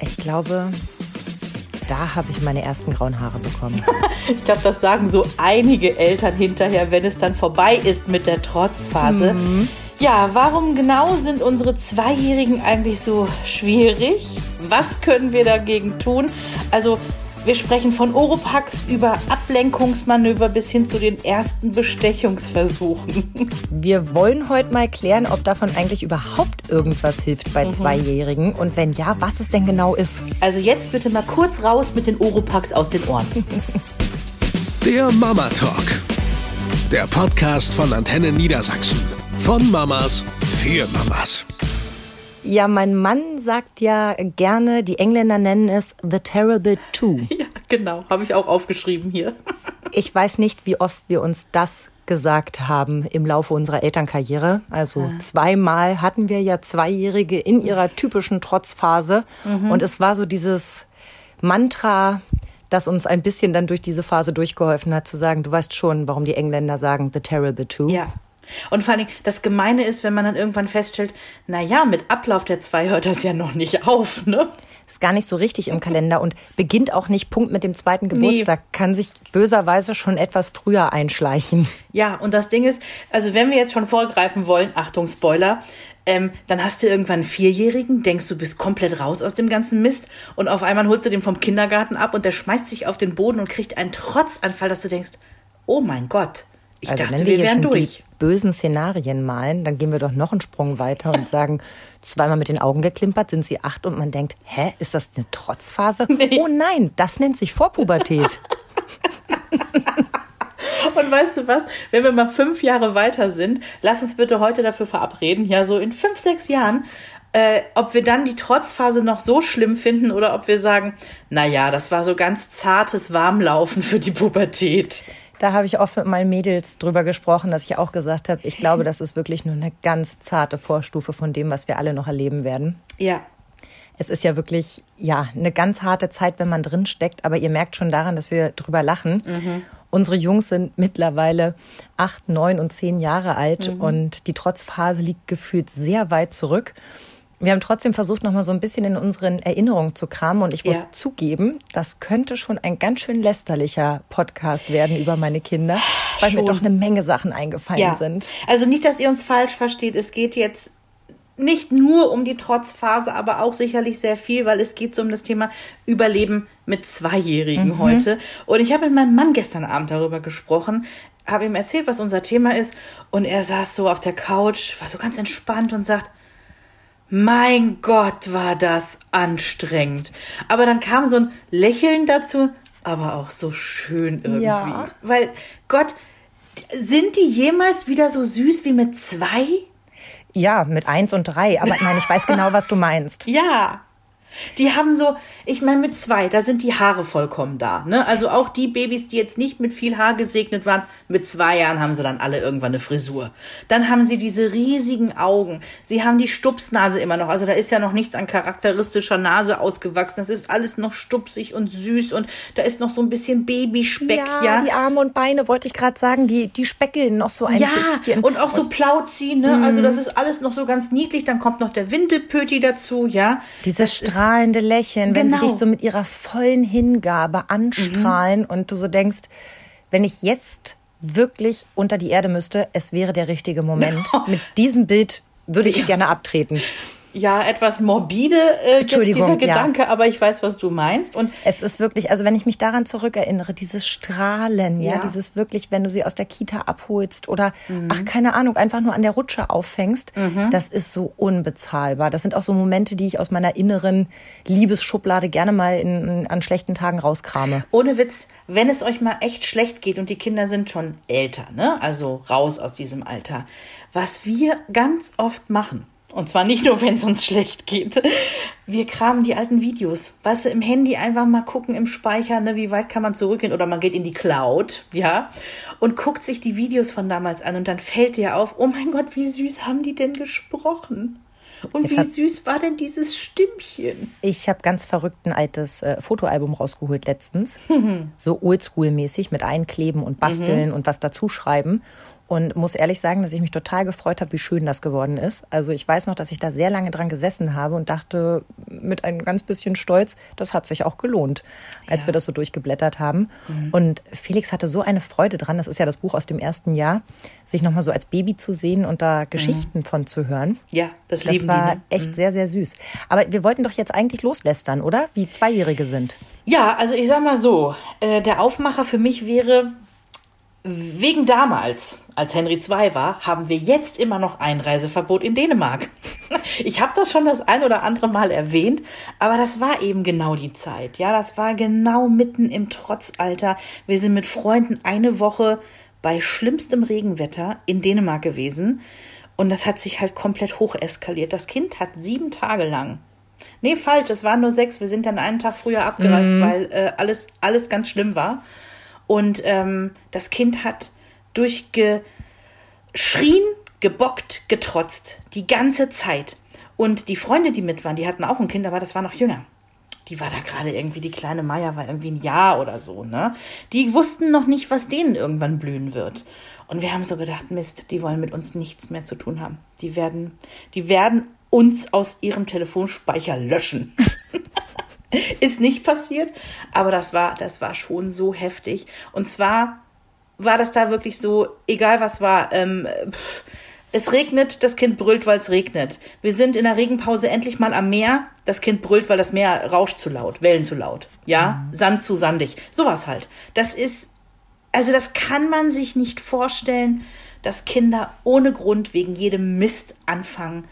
Ich glaube, da habe ich meine ersten grauen Haare bekommen. ich glaube, das sagen so einige Eltern hinterher, wenn es dann vorbei ist mit der Trotzphase. Mhm. Ja, warum genau sind unsere Zweijährigen eigentlich so schwierig? Was können wir dagegen tun? Also wir sprechen von Oropax über Ablenkungsmanöver bis hin zu den ersten Bestechungsversuchen. Wir wollen heute mal klären, ob davon eigentlich überhaupt irgendwas hilft bei mhm. Zweijährigen und wenn ja, was es denn genau ist. Also jetzt bitte mal kurz raus mit den Oropax aus den Ohren. Der Mama Talk. Der Podcast von Antenne Niedersachsen. Von Mamas für Mamas. Ja, mein Mann sagt ja gerne, die Engländer nennen es The Terrible Two. Ja, genau, habe ich auch aufgeschrieben hier. Ich weiß nicht, wie oft wir uns das gesagt haben im Laufe unserer Elternkarriere. Also ja. zweimal hatten wir ja Zweijährige in ihrer typischen Trotzphase. Mhm. Und es war so dieses Mantra, das uns ein bisschen dann durch diese Phase durchgeholfen hat, zu sagen, du weißt schon, warum die Engländer sagen The Terrible Two. Ja, und vor allen Dingen, das Gemeine ist, wenn man dann irgendwann feststellt, na ja, mit Ablauf der zwei hört das ja noch nicht auf, ne? Ist gar nicht so richtig im Kalender und beginnt auch nicht Punkt mit dem zweiten Geburtstag. Nee. Kann sich böserweise schon etwas früher einschleichen. Ja, und das Ding ist, also wenn wir jetzt schon vorgreifen wollen, Achtung, Spoiler, ähm, dann hast du irgendwann einen Vierjährigen, denkst du bist komplett raus aus dem ganzen Mist und auf einmal holst du den vom Kindergarten ab und der schmeißt sich auf den Boden und kriegt einen Trotzanfall, dass du denkst, oh mein Gott, ich also dachte, wir, wir wären durch. Die bösen Szenarien malen, dann gehen wir doch noch einen Sprung weiter und sagen, zweimal mit den Augen geklimpert, sind sie acht und man denkt, hä, ist das eine Trotzphase? Nee. Oh nein, das nennt sich Vorpubertät. Und weißt du was? Wenn wir mal fünf Jahre weiter sind, lass uns bitte heute dafür verabreden, ja, so in fünf, sechs Jahren, äh, ob wir dann die Trotzphase noch so schlimm finden oder ob wir sagen, na ja, das war so ganz zartes Warmlaufen für die Pubertät. Da habe ich oft mit meinen Mädels drüber gesprochen, dass ich auch gesagt habe, ich glaube, das ist wirklich nur eine ganz zarte Vorstufe von dem, was wir alle noch erleben werden. Ja. Es ist ja wirklich, ja, eine ganz harte Zeit, wenn man drin steckt, aber ihr merkt schon daran, dass wir drüber lachen. Mhm. Unsere Jungs sind mittlerweile acht, neun und zehn Jahre alt mhm. und die Trotzphase liegt gefühlt sehr weit zurück. Wir haben trotzdem versucht, noch mal so ein bisschen in unseren Erinnerungen zu kramen. Und ich muss ja. zugeben, das könnte schon ein ganz schön lästerlicher Podcast werden über meine Kinder, weil schon. mir doch eine Menge Sachen eingefallen ja. sind. Also nicht, dass ihr uns falsch versteht. Es geht jetzt nicht nur um die Trotzphase, aber auch sicherlich sehr viel, weil es geht so um das Thema Überleben mit Zweijährigen mhm. heute. Und ich habe mit meinem Mann gestern Abend darüber gesprochen, habe ihm erzählt, was unser Thema ist. Und er saß so auf der Couch, war so ganz entspannt und sagt, mein Gott, war das anstrengend. Aber dann kam so ein Lächeln dazu, aber auch so schön irgendwie. Ja. Weil Gott, sind die jemals wieder so süß wie mit zwei? Ja, mit eins und drei. Aber nein, ich weiß genau, was du meinst. Ja. Die haben so, ich meine, mit zwei, da sind die Haare vollkommen da. Ne? Also auch die Babys, die jetzt nicht mit viel Haar gesegnet waren, mit zwei Jahren haben sie dann alle irgendwann eine Frisur. Dann haben sie diese riesigen Augen. Sie haben die Stupsnase immer noch. Also da ist ja noch nichts an charakteristischer Nase ausgewachsen. Das ist alles noch stupsig und süß und da ist noch so ein bisschen Babyspeck. Ja, ja? die Arme und Beine, wollte ich gerade sagen, die, die speckeln noch so ein ja, bisschen. und auch so Plauzi, ne? Mhm. Also das ist alles noch so ganz niedlich. Dann kommt noch der Windelpöti dazu, ja. Dieses strahlende Lächeln, wenn genau. sie dich so mit ihrer vollen Hingabe anstrahlen mhm. und du so denkst, wenn ich jetzt wirklich unter die Erde müsste, es wäre der richtige Moment. mit diesem Bild würde ich gerne abtreten ja etwas morbide äh, dieser Gedanke, ja. aber ich weiß, was du meinst. Und es ist wirklich, also wenn ich mich daran zurückerinnere, dieses Strahlen, ja, ja dieses wirklich, wenn du sie aus der Kita abholst oder mhm. ach keine Ahnung, einfach nur an der Rutsche auffängst, mhm. das ist so unbezahlbar. Das sind auch so Momente, die ich aus meiner inneren Liebesschublade gerne mal in, an schlechten Tagen rauskrame. Ohne Witz, wenn es euch mal echt schlecht geht und die Kinder sind schon älter, ne, also raus aus diesem Alter, was wir ganz oft machen und zwar nicht nur, wenn es uns schlecht geht. Wir kramen die alten Videos. Weißt du, im Handy einfach mal gucken im Speicher, ne, wie weit kann man zurückgehen oder man geht in die Cloud, ja, und guckt sich die Videos von damals an und dann fällt dir auf, oh mein Gott, wie süß haben die denn gesprochen? Und Jetzt wie süß war denn dieses Stimmchen? Ich habe ganz verrückt ein altes äh, Fotoalbum rausgeholt letztens. so oldschool-mäßig mit Einkleben und Basteln mhm. und was dazu schreiben. Und muss ehrlich sagen, dass ich mich total gefreut habe, wie schön das geworden ist. Also ich weiß noch, dass ich da sehr lange dran gesessen habe und dachte mit einem ganz bisschen Stolz, das hat sich auch gelohnt, als ja. wir das so durchgeblättert haben. Mhm. Und Felix hatte so eine Freude dran, das ist ja das Buch aus dem ersten Jahr, sich nochmal so als Baby zu sehen und da Geschichten mhm. von zu hören. Ja, das, das war die, ne? echt mhm. sehr, sehr süß. Aber wir wollten doch jetzt eigentlich loslästern, oder? Wie Zweijährige sind. Ja, also ich sag mal so, äh, der Aufmacher für mich wäre, Wegen damals, als Henry II war, haben wir jetzt immer noch Einreiseverbot in Dänemark. Ich habe das schon das ein oder andere Mal erwähnt, aber das war eben genau die Zeit. Ja, das war genau mitten im Trotzalter. Wir sind mit Freunden eine Woche bei schlimmstem Regenwetter in Dänemark gewesen und das hat sich halt komplett hoch eskaliert. Das Kind hat sieben Tage lang Nee, falsch, es waren nur sechs. Wir sind dann einen Tag früher abgereist, mhm. weil äh, alles, alles ganz schlimm war. Und ähm, das Kind hat durchgeschrien, gebockt, getrotzt. Die ganze Zeit. Und die Freunde, die mit waren, die hatten auch ein Kind, aber das war noch jünger. Die war da gerade irgendwie, die kleine Maya war irgendwie ein Jahr oder so, ne? Die wussten noch nicht, was denen irgendwann blühen wird. Und wir haben so gedacht, Mist, die wollen mit uns nichts mehr zu tun haben. Die werden, die werden uns aus ihrem Telefonspeicher löschen. Ist nicht passiert, aber das war, das war schon so heftig. Und zwar war das da wirklich so, egal was war, ähm, pff, es regnet, das Kind brüllt, weil es regnet. Wir sind in der Regenpause endlich mal am Meer, das Kind brüllt, weil das Meer rauscht zu laut, Wellen zu laut. Ja, mhm. Sand zu sandig. Sowas halt. Das ist, also das kann man sich nicht vorstellen, dass Kinder ohne Grund wegen jedem Mist anfangen,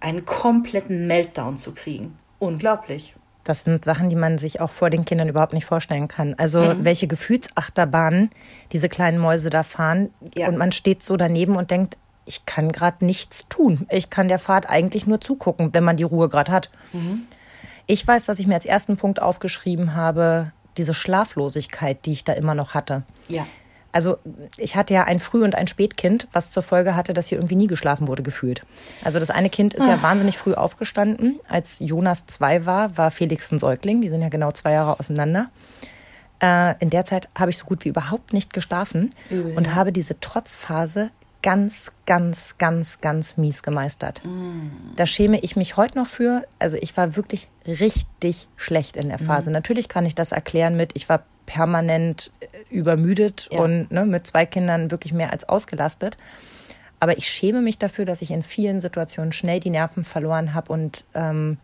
einen kompletten Meltdown zu kriegen. Unglaublich. Das sind Sachen, die man sich auch vor den Kindern überhaupt nicht vorstellen kann. Also mhm. welche Gefühlsachterbahnen diese kleinen Mäuse da fahren. Ja. Und man steht so daneben und denkt, ich kann gerade nichts tun. Ich kann der Fahrt eigentlich nur zugucken, wenn man die Ruhe gerade hat. Mhm. Ich weiß, dass ich mir als ersten Punkt aufgeschrieben habe, diese Schlaflosigkeit, die ich da immer noch hatte. Ja. Also ich hatte ja ein Früh- und ein Spätkind, was zur Folge hatte, dass hier irgendwie nie geschlafen wurde, gefühlt. Also das eine Kind ist ja ah. wahnsinnig früh aufgestanden. Als Jonas zwei war, war Felix ein Säugling. Die sind ja genau zwei Jahre auseinander. Äh, in der Zeit habe ich so gut wie überhaupt nicht geschlafen Übel, und ja. habe diese Trotzphase ganz, ganz, ganz, ganz mies gemeistert. Mm. Da schäme ich mich heute noch für. Also ich war wirklich richtig schlecht in der Phase. Mm. Natürlich kann ich das erklären mit, ich war permanent äh, übermüdet ja. und ne, mit zwei Kindern wirklich mehr als ausgelastet. Aber ich schäme mich dafür, dass ich in vielen Situationen schnell die Nerven verloren habe und ähm,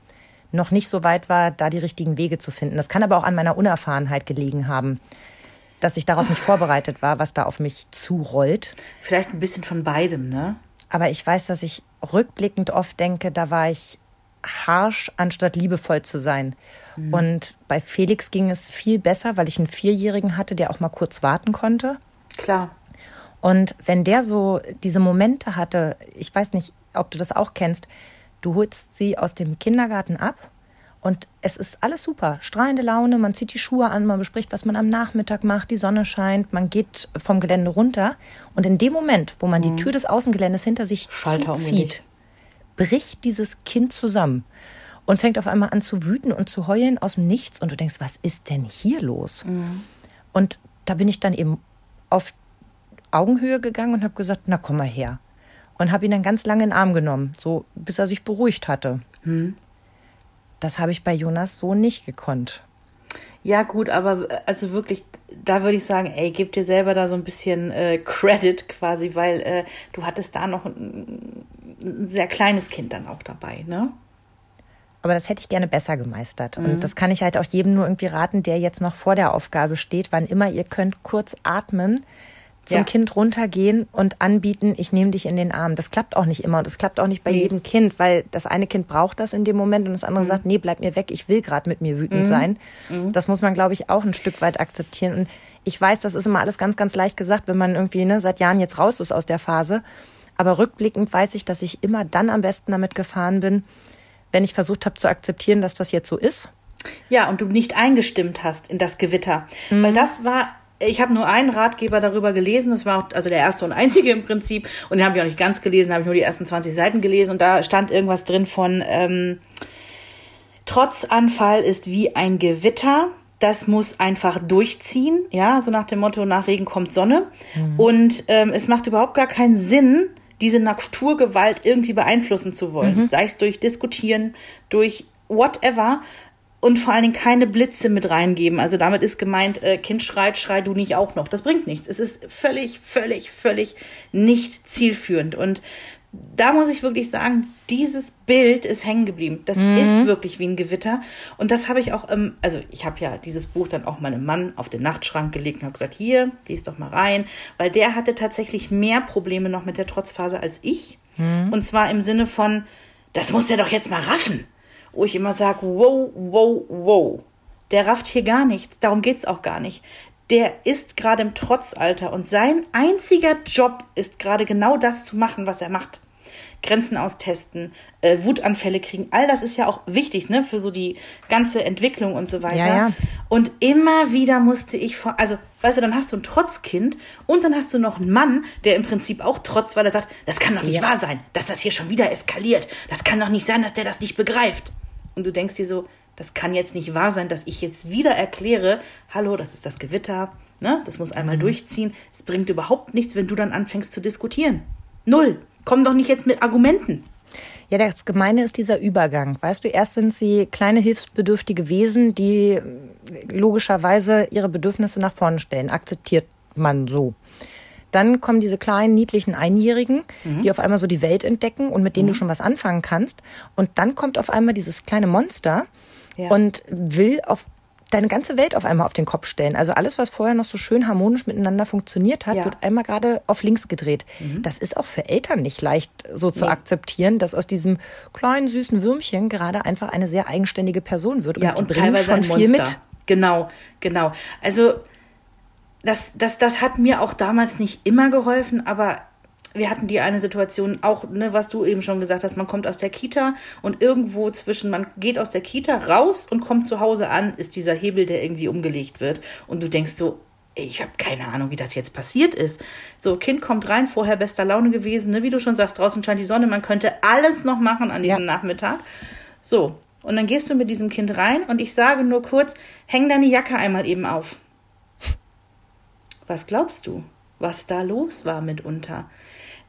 noch nicht so weit war, da die richtigen Wege zu finden. Das kann aber auch an meiner Unerfahrenheit gelegen haben, dass ich darauf nicht vorbereitet war, was da auf mich zurollt. Vielleicht ein bisschen von beidem, ne? Aber ich weiß, dass ich rückblickend oft denke, da war ich harsh, anstatt liebevoll zu sein. Mhm. Und bei Felix ging es viel besser, weil ich einen Vierjährigen hatte, der auch mal kurz warten konnte. Klar. Und wenn der so diese Momente hatte, ich weiß nicht, ob du das auch kennst, du holst sie aus dem Kindergarten ab und es ist alles super. Strahlende Laune, man zieht die Schuhe an, man bespricht, was man am Nachmittag macht, die Sonne scheint, man geht vom Gelände runter. Und in dem Moment, wo man mhm. die Tür des Außengeländes hinter sich Schalter zuzieht, bricht dieses Kind zusammen und fängt auf einmal an zu wüten und zu heulen aus dem Nichts. Und du denkst, was ist denn hier los? Mhm. Und da bin ich dann eben auf Augenhöhe gegangen und habe gesagt, na komm mal her. Und habe ihn dann ganz lange in den Arm genommen, so bis er sich beruhigt hatte. Mhm. Das habe ich bei Jonas so nicht gekonnt. Ja, gut, aber also wirklich, da würde ich sagen, ey, gib dir selber da so ein bisschen äh, Credit quasi, weil äh, du hattest da noch ein, sehr kleines Kind dann auch dabei, ne? Aber das hätte ich gerne besser gemeistert. Mhm. Und das kann ich halt auch jedem nur irgendwie raten, der jetzt noch vor der Aufgabe steht. Wann immer ihr könnt, kurz atmen, zum ja. Kind runtergehen und anbieten, ich nehme dich in den Arm. Das klappt auch nicht immer und das klappt auch nicht bei nee. jedem Kind, weil das eine Kind braucht das in dem Moment und das andere mhm. sagt, nee, bleib mir weg, ich will gerade mit mir wütend mhm. sein. Mhm. Das muss man, glaube ich, auch ein Stück weit akzeptieren. Und ich weiß, das ist immer alles ganz, ganz leicht gesagt, wenn man irgendwie ne, seit Jahren jetzt raus ist aus der Phase. Aber rückblickend weiß ich, dass ich immer dann am besten damit gefahren bin, wenn ich versucht habe zu akzeptieren, dass das jetzt so ist. Ja, und du nicht eingestimmt hast in das Gewitter. Mhm. Weil das war, ich habe nur einen Ratgeber darüber gelesen, das war auch also der erste und einzige im Prinzip. Und den habe ich auch nicht ganz gelesen, habe ich nur die ersten 20 Seiten gelesen und da stand irgendwas drin von ähm, Trotzanfall ist wie ein Gewitter, das muss einfach durchziehen, ja, so nach dem Motto, nach Regen kommt Sonne. Mhm. Und ähm, es macht überhaupt gar keinen Sinn, diese Naturgewalt irgendwie beeinflussen zu wollen. Mhm. Sei es durch Diskutieren, durch whatever. Und vor allen Dingen keine Blitze mit reingeben. Also damit ist gemeint, äh, Kind schreit, schrei du nicht auch noch. Das bringt nichts. Es ist völlig, völlig, völlig nicht zielführend. Und da muss ich wirklich sagen, dieses Bild ist hängen geblieben. Das mhm. ist wirklich wie ein Gewitter. Und das habe ich auch, ähm, also ich habe ja dieses Buch dann auch meinem Mann auf den Nachtschrank gelegt und habe gesagt, hier, lies doch mal rein. Weil der hatte tatsächlich mehr Probleme noch mit der Trotzphase als ich. Mhm. Und zwar im Sinne von, das muss der doch jetzt mal raffen. Wo ich immer sage, wow, wow, wow. Der rafft hier gar nichts. Darum geht's auch gar nicht der ist gerade im Trotzalter und sein einziger Job ist gerade genau das zu machen, was er macht. Grenzen austesten, äh, Wutanfälle kriegen. All das ist ja auch wichtig, ne, für so die ganze Entwicklung und so weiter. Ja, ja. Und immer wieder musste ich vor, also, weißt du, dann hast du ein Trotzkind und dann hast du noch einen Mann, der im Prinzip auch trotzt, weil er sagt, das kann doch nicht ja. wahr sein, dass das hier schon wieder eskaliert. Das kann doch nicht sein, dass der das nicht begreift. Und du denkst dir so, das kann jetzt nicht wahr sein, dass ich jetzt wieder erkläre, hallo, das ist das Gewitter, ne? das muss einmal mhm. durchziehen. Es bringt überhaupt nichts, wenn du dann anfängst zu diskutieren. Null. Komm doch nicht jetzt mit Argumenten. Ja, das Gemeine ist dieser Übergang. Weißt du, erst sind sie kleine hilfsbedürftige Wesen, die logischerweise ihre Bedürfnisse nach vorne stellen. Akzeptiert man so. Dann kommen diese kleinen, niedlichen Einjährigen, mhm. die auf einmal so die Welt entdecken und mit denen mhm. du schon was anfangen kannst. Und dann kommt auf einmal dieses kleine Monster ja. und will auf deine ganze Welt auf einmal auf den Kopf stellen. Also alles, was vorher noch so schön harmonisch miteinander funktioniert hat, ja. wird einmal gerade auf links gedreht. Mhm. Das ist auch für Eltern nicht leicht so zu nee. akzeptieren, dass aus diesem kleinen süßen Würmchen gerade einfach eine sehr eigenständige Person wird. Ja, und, und bringt schon viel mit. Genau, genau. Also das, das, das hat mir auch damals nicht immer geholfen, aber wir hatten die eine Situation auch, ne, was du eben schon gesagt hast, man kommt aus der Kita und irgendwo zwischen, man geht aus der Kita raus und kommt zu Hause an, ist dieser Hebel, der irgendwie umgelegt wird. Und du denkst so, ich habe keine Ahnung, wie das jetzt passiert ist. So, Kind kommt rein, vorher bester Laune gewesen, ne? wie du schon sagst, draußen scheint die Sonne, man könnte alles noch machen an diesem ja. Nachmittag. So, und dann gehst du mit diesem Kind rein und ich sage nur kurz, häng deine Jacke einmal eben auf. Was glaubst du, was da los war mitunter?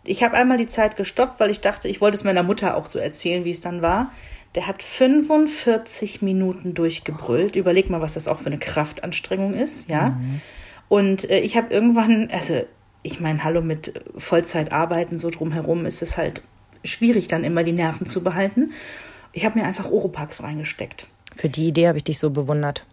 Ich habe einmal die Zeit gestoppt, weil ich dachte, ich wollte es meiner Mutter auch so erzählen, wie es dann war. Der hat 45 Minuten durchgebrüllt. Überleg mal, was das auch für eine Kraftanstrengung ist, ja. Mhm. Und äh, ich habe irgendwann, also ich meine, hallo mit Vollzeit arbeiten so drumherum ist es halt schwierig, dann immer die Nerven zu behalten. Ich habe mir einfach Oropax reingesteckt. Für die Idee habe ich dich so bewundert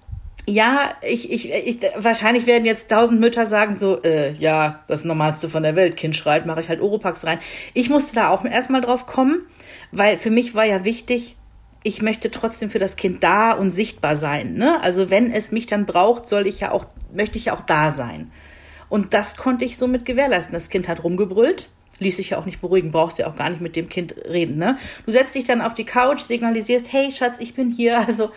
ja, ich, ich, ich, wahrscheinlich werden jetzt tausend Mütter sagen so, äh, ja, das Normalste von der Welt, Kind schreit, mache ich halt Oropax rein. Ich musste da auch erstmal drauf kommen, weil für mich war ja wichtig, ich möchte trotzdem für das Kind da und sichtbar sein. Ne? Also wenn es mich dann braucht, soll ich ja auch, möchte ich ja auch da sein. Und das konnte ich somit gewährleisten. Das Kind hat rumgebrüllt, ließ sich ja auch nicht beruhigen, brauchst ja auch gar nicht mit dem Kind reden. Ne? Du setzt dich dann auf die Couch, signalisierst, hey Schatz, ich bin hier. Also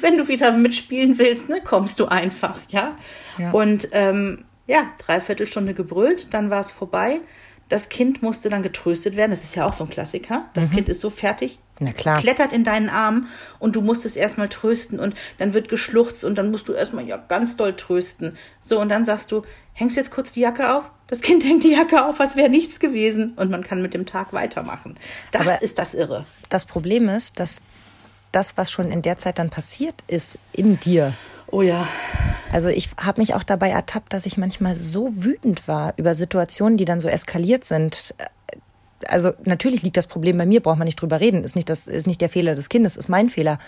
wenn du wieder mitspielen willst, ne, kommst du einfach, ja. ja. Und ähm, ja, dreiviertel Stunde gebrüllt, dann war es vorbei. Das Kind musste dann getröstet werden. Das ist ja auch so ein Klassiker. Das mhm. Kind ist so fertig, Na klar. klettert in deinen Arm und du musst es erstmal trösten und dann wird geschluchzt und dann musst du erstmal ja ganz doll trösten. So, und dann sagst du, hängst jetzt kurz die Jacke auf? Das Kind hängt die Jacke auf, als wäre nichts gewesen und man kann mit dem Tag weitermachen. Das Aber ist das Irre. Das Problem ist, dass das, was schon in der Zeit dann passiert ist, in dir. Oh ja. Also ich habe mich auch dabei ertappt, dass ich manchmal so wütend war über Situationen, die dann so eskaliert sind. Also natürlich liegt das Problem bei mir, braucht man nicht drüber reden. Ist nicht das ist nicht der Fehler des Kindes, ist mein Fehler.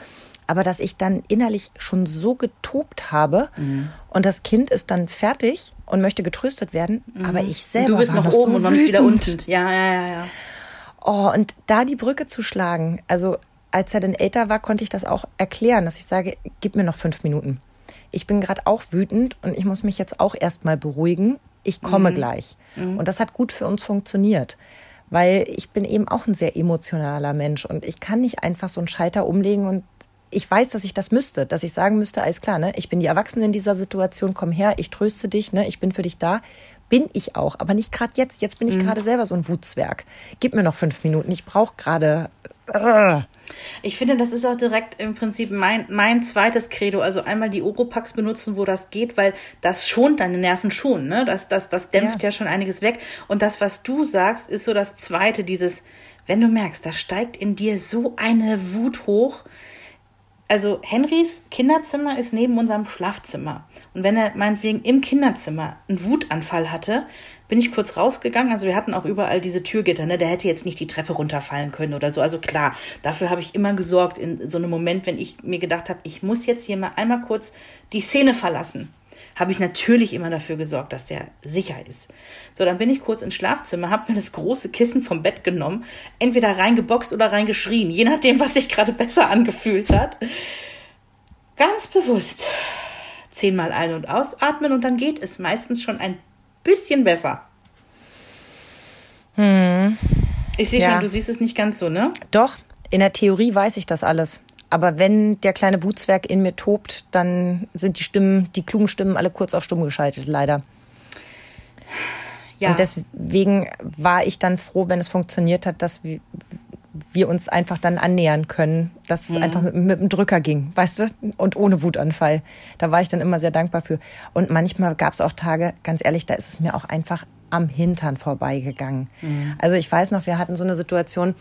Aber dass ich dann innerlich schon so getobt habe mhm. und das Kind ist dann fertig und möchte getröstet werden, mhm. aber ich selber du bist war noch, oben so und noch nicht wieder unten. Ja, ja, ja, ja. Oh, und da die Brücke zu schlagen, also als er dann älter war, konnte ich das auch erklären, dass ich sage, gib mir noch fünf Minuten. Ich bin gerade auch wütend und ich muss mich jetzt auch erstmal beruhigen. Ich komme mhm. gleich. Mhm. Und das hat gut für uns funktioniert. Weil ich bin eben auch ein sehr emotionaler Mensch und ich kann nicht einfach so einen Schalter umlegen und ich weiß, dass ich das müsste, dass ich sagen müsste, alles klar, ne, ich bin die Erwachsene in dieser Situation, komm her, ich tröste dich, ne, ich bin für dich da. Bin ich auch, aber nicht gerade jetzt. Jetzt bin ich mhm. gerade selber so ein Wutzwerg. Gib mir noch fünf Minuten. Ich brauche gerade. Äh, Ich finde, das ist auch direkt im Prinzip mein, mein zweites Credo. Also einmal die Oropax benutzen, wo das geht, weil das schont deine Nerven schon. Ne? Das, das, das dämpft ja. ja schon einiges weg. Und das, was du sagst, ist so das zweite, dieses, wenn du merkst, da steigt in dir so eine Wut hoch. Also Henrys Kinderzimmer ist neben unserem Schlafzimmer. Und wenn er meinetwegen im Kinderzimmer einen Wutanfall hatte, bin ich kurz rausgegangen. Also wir hatten auch überall diese Türgitter, ne? Der hätte jetzt nicht die Treppe runterfallen können oder so. Also klar, dafür habe ich immer gesorgt in so einem Moment, wenn ich mir gedacht habe, ich muss jetzt hier mal einmal kurz die Szene verlassen. Habe ich natürlich immer dafür gesorgt, dass der sicher ist. So, dann bin ich kurz ins Schlafzimmer, habe mir das große Kissen vom Bett genommen, entweder reingeboxt oder reingeschrien, je nachdem, was sich gerade besser angefühlt hat. Ganz bewusst zehnmal ein- und ausatmen und dann geht es meistens schon ein bisschen besser. Hm. Ich sehe ja. schon, du siehst es nicht ganz so, ne? Doch, in der Theorie weiß ich das alles. Aber wenn der kleine Wutzwerg in mir tobt, dann sind die Stimmen, die klugen Stimmen alle kurz auf stumm geschaltet, leider. Ja. Und deswegen war ich dann froh, wenn es funktioniert hat, dass wir, wir uns einfach dann annähern können, dass mhm. es einfach mit, mit dem Drücker ging, weißt du, und ohne Wutanfall. Da war ich dann immer sehr dankbar für. Und manchmal gab es auch Tage, ganz ehrlich, da ist es mir auch einfach am Hintern vorbeigegangen. Mhm. Also ich weiß noch, wir hatten so eine Situation,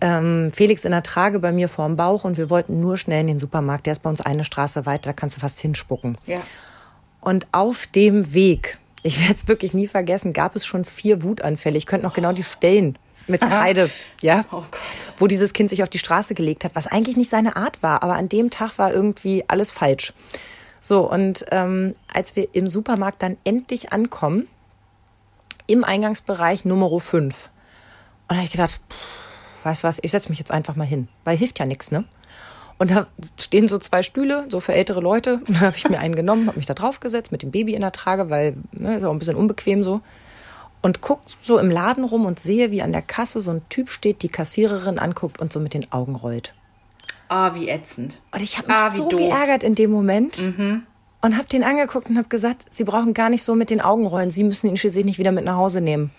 ähm, Felix in der Trage bei mir vorm Bauch und wir wollten nur schnell in den Supermarkt. Der ist bei uns eine Straße weiter, da kannst du fast hinspucken. Ja. Und auf dem Weg, ich werde es wirklich nie vergessen, gab es schon vier Wutanfälle. Ich könnte noch genau die Stellen mit Kreide, ja, oh wo dieses Kind sich auf die Straße gelegt hat, was eigentlich nicht seine Art war, aber an dem Tag war irgendwie alles falsch. So, und ähm, als wir im Supermarkt dann endlich ankommen, im Eingangsbereich Nummer 5, und da habe ich gedacht, pff, weißt du was, ich setze mich jetzt einfach mal hin, weil hilft ja nichts, ne? Und da stehen so zwei Stühle, so für ältere Leute. Und dann habe ich mir einen genommen, habe mich da drauf gesetzt mit dem Baby in der Trage, weil ne, ist auch ein bisschen unbequem so und guckt so im Laden rum und sehe, wie an der Kasse so ein Typ steht, die Kassiererin anguckt und so mit den Augen rollt. Ah, wie ätzend. Und ich habe mich ah, so doof. geärgert in dem Moment mhm. und habe den angeguckt und habe gesagt, Sie brauchen gar nicht so mit den Augen rollen. Sie müssen ihn schließlich nicht wieder mit nach Hause nehmen.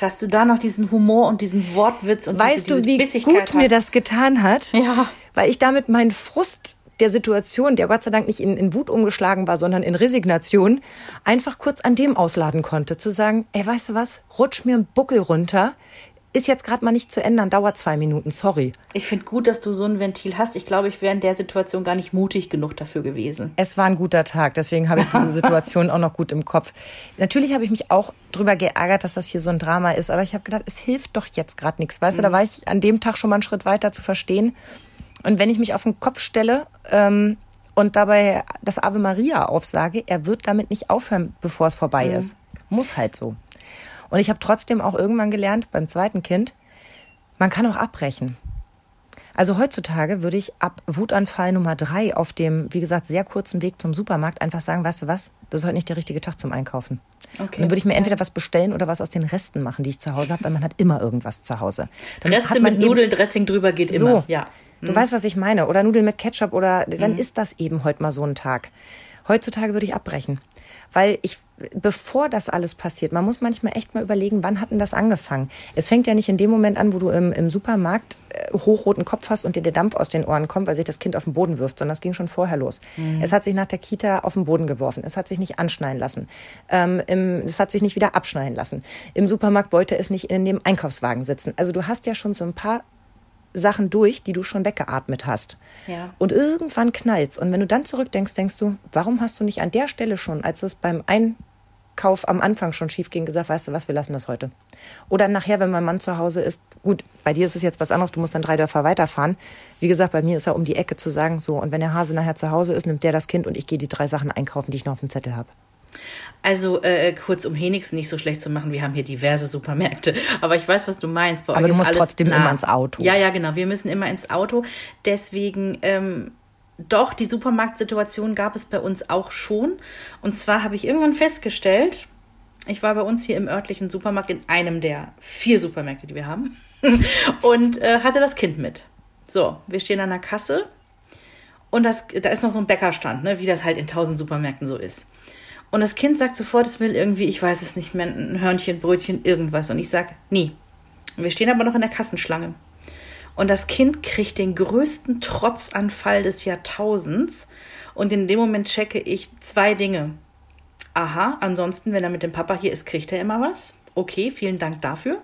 Dass du da noch diesen Humor und diesen Wortwitz und weißt diese, diese du, wie gut hast. mir das getan hat? Ja. Weil ich damit meinen Frust der Situation, der Gott sei Dank nicht in, in Wut umgeschlagen war, sondern in Resignation, einfach kurz an dem ausladen konnte. Zu sagen, ey, weißt du was, rutsch mir einen Buckel runter, ist jetzt gerade mal nicht zu ändern, dauert zwei Minuten, sorry. Ich finde gut, dass du so ein Ventil hast. Ich glaube, ich wäre in der Situation gar nicht mutig genug dafür gewesen. Es war ein guter Tag, deswegen habe ich diese Situation auch noch gut im Kopf. Natürlich habe ich mich auch drüber geärgert, dass das hier so ein Drama ist, aber ich habe gedacht, es hilft doch jetzt gerade nichts. Weißt mhm. du, da war ich an dem Tag schon mal einen Schritt weiter zu verstehen. Und wenn ich mich auf den Kopf stelle ähm, und dabei das Ave Maria aufsage, er wird damit nicht aufhören, bevor es vorbei mhm. ist. Muss halt so. Und ich habe trotzdem auch irgendwann gelernt, beim zweiten Kind, man kann auch abbrechen. Also heutzutage würde ich ab Wutanfall Nummer drei auf dem, wie gesagt, sehr kurzen Weg zum Supermarkt einfach sagen, weißt du was, das ist heute nicht der richtige Tag zum Einkaufen. Okay. Und dann würde ich mir entweder was bestellen oder was aus den Resten machen, die ich zu Hause habe, weil man hat immer irgendwas zu Hause. Dann Reste mit Nudeln, Dressing drüber geht so, immer. Ja. Du mhm. weißt, was ich meine. Oder Nudeln mit Ketchup oder dann mhm. ist das eben heute mal so ein Tag. Heutzutage würde ich abbrechen. Weil ich, bevor das alles passiert, man muss manchmal echt mal überlegen, wann hat denn das angefangen? Es fängt ja nicht in dem Moment an, wo du im, im Supermarkt äh, hochroten Kopf hast und dir der Dampf aus den Ohren kommt, weil sich das Kind auf den Boden wirft, sondern das ging schon vorher los. Mhm. Es hat sich nach der Kita auf den Boden geworfen. Es hat sich nicht anschneiden lassen. Ähm, im, es hat sich nicht wieder abschneiden lassen. Im Supermarkt wollte es nicht in dem Einkaufswagen sitzen. Also du hast ja schon so ein paar Sachen durch, die du schon weggeatmet hast. Ja. Und irgendwann knallt's. Und wenn du dann zurückdenkst, denkst du, warum hast du nicht an der Stelle schon, als es beim Einkauf am Anfang schon schief ging, gesagt, weißt du was, wir lassen das heute. Oder nachher, wenn mein Mann zu Hause ist, gut, bei dir ist es jetzt was anderes, du musst dann drei Dörfer weiterfahren. Wie gesagt, bei mir ist er um die Ecke zu sagen, so, und wenn der Hase nachher zu Hause ist, nimmt der das Kind und ich gehe die drei Sachen einkaufen, die ich noch auf dem Zettel habe. Also äh, kurz, um Henix nicht so schlecht zu machen, wir haben hier diverse Supermärkte. Aber ich weiß, was du meinst. Bei Aber du musst trotzdem nah. immer ins Auto. Ja, ja, genau. Wir müssen immer ins Auto. Deswegen, ähm, doch, die Supermarktsituation gab es bei uns auch schon. Und zwar habe ich irgendwann festgestellt, ich war bei uns hier im örtlichen Supermarkt in einem der vier Supermärkte, die wir haben. und äh, hatte das Kind mit. So, wir stehen an der Kasse und das, da ist noch so ein Bäckerstand, ne, wie das halt in tausend Supermärkten so ist. Und das Kind sagt sofort, es will irgendwie, ich weiß es nicht mehr, ein Hörnchen, Brötchen, irgendwas. Und ich sage, nie. Wir stehen aber noch in der Kassenschlange. Und das Kind kriegt den größten Trotzanfall des Jahrtausends. Und in dem Moment checke ich zwei Dinge. Aha, ansonsten, wenn er mit dem Papa hier ist, kriegt er immer was. Okay, vielen Dank dafür.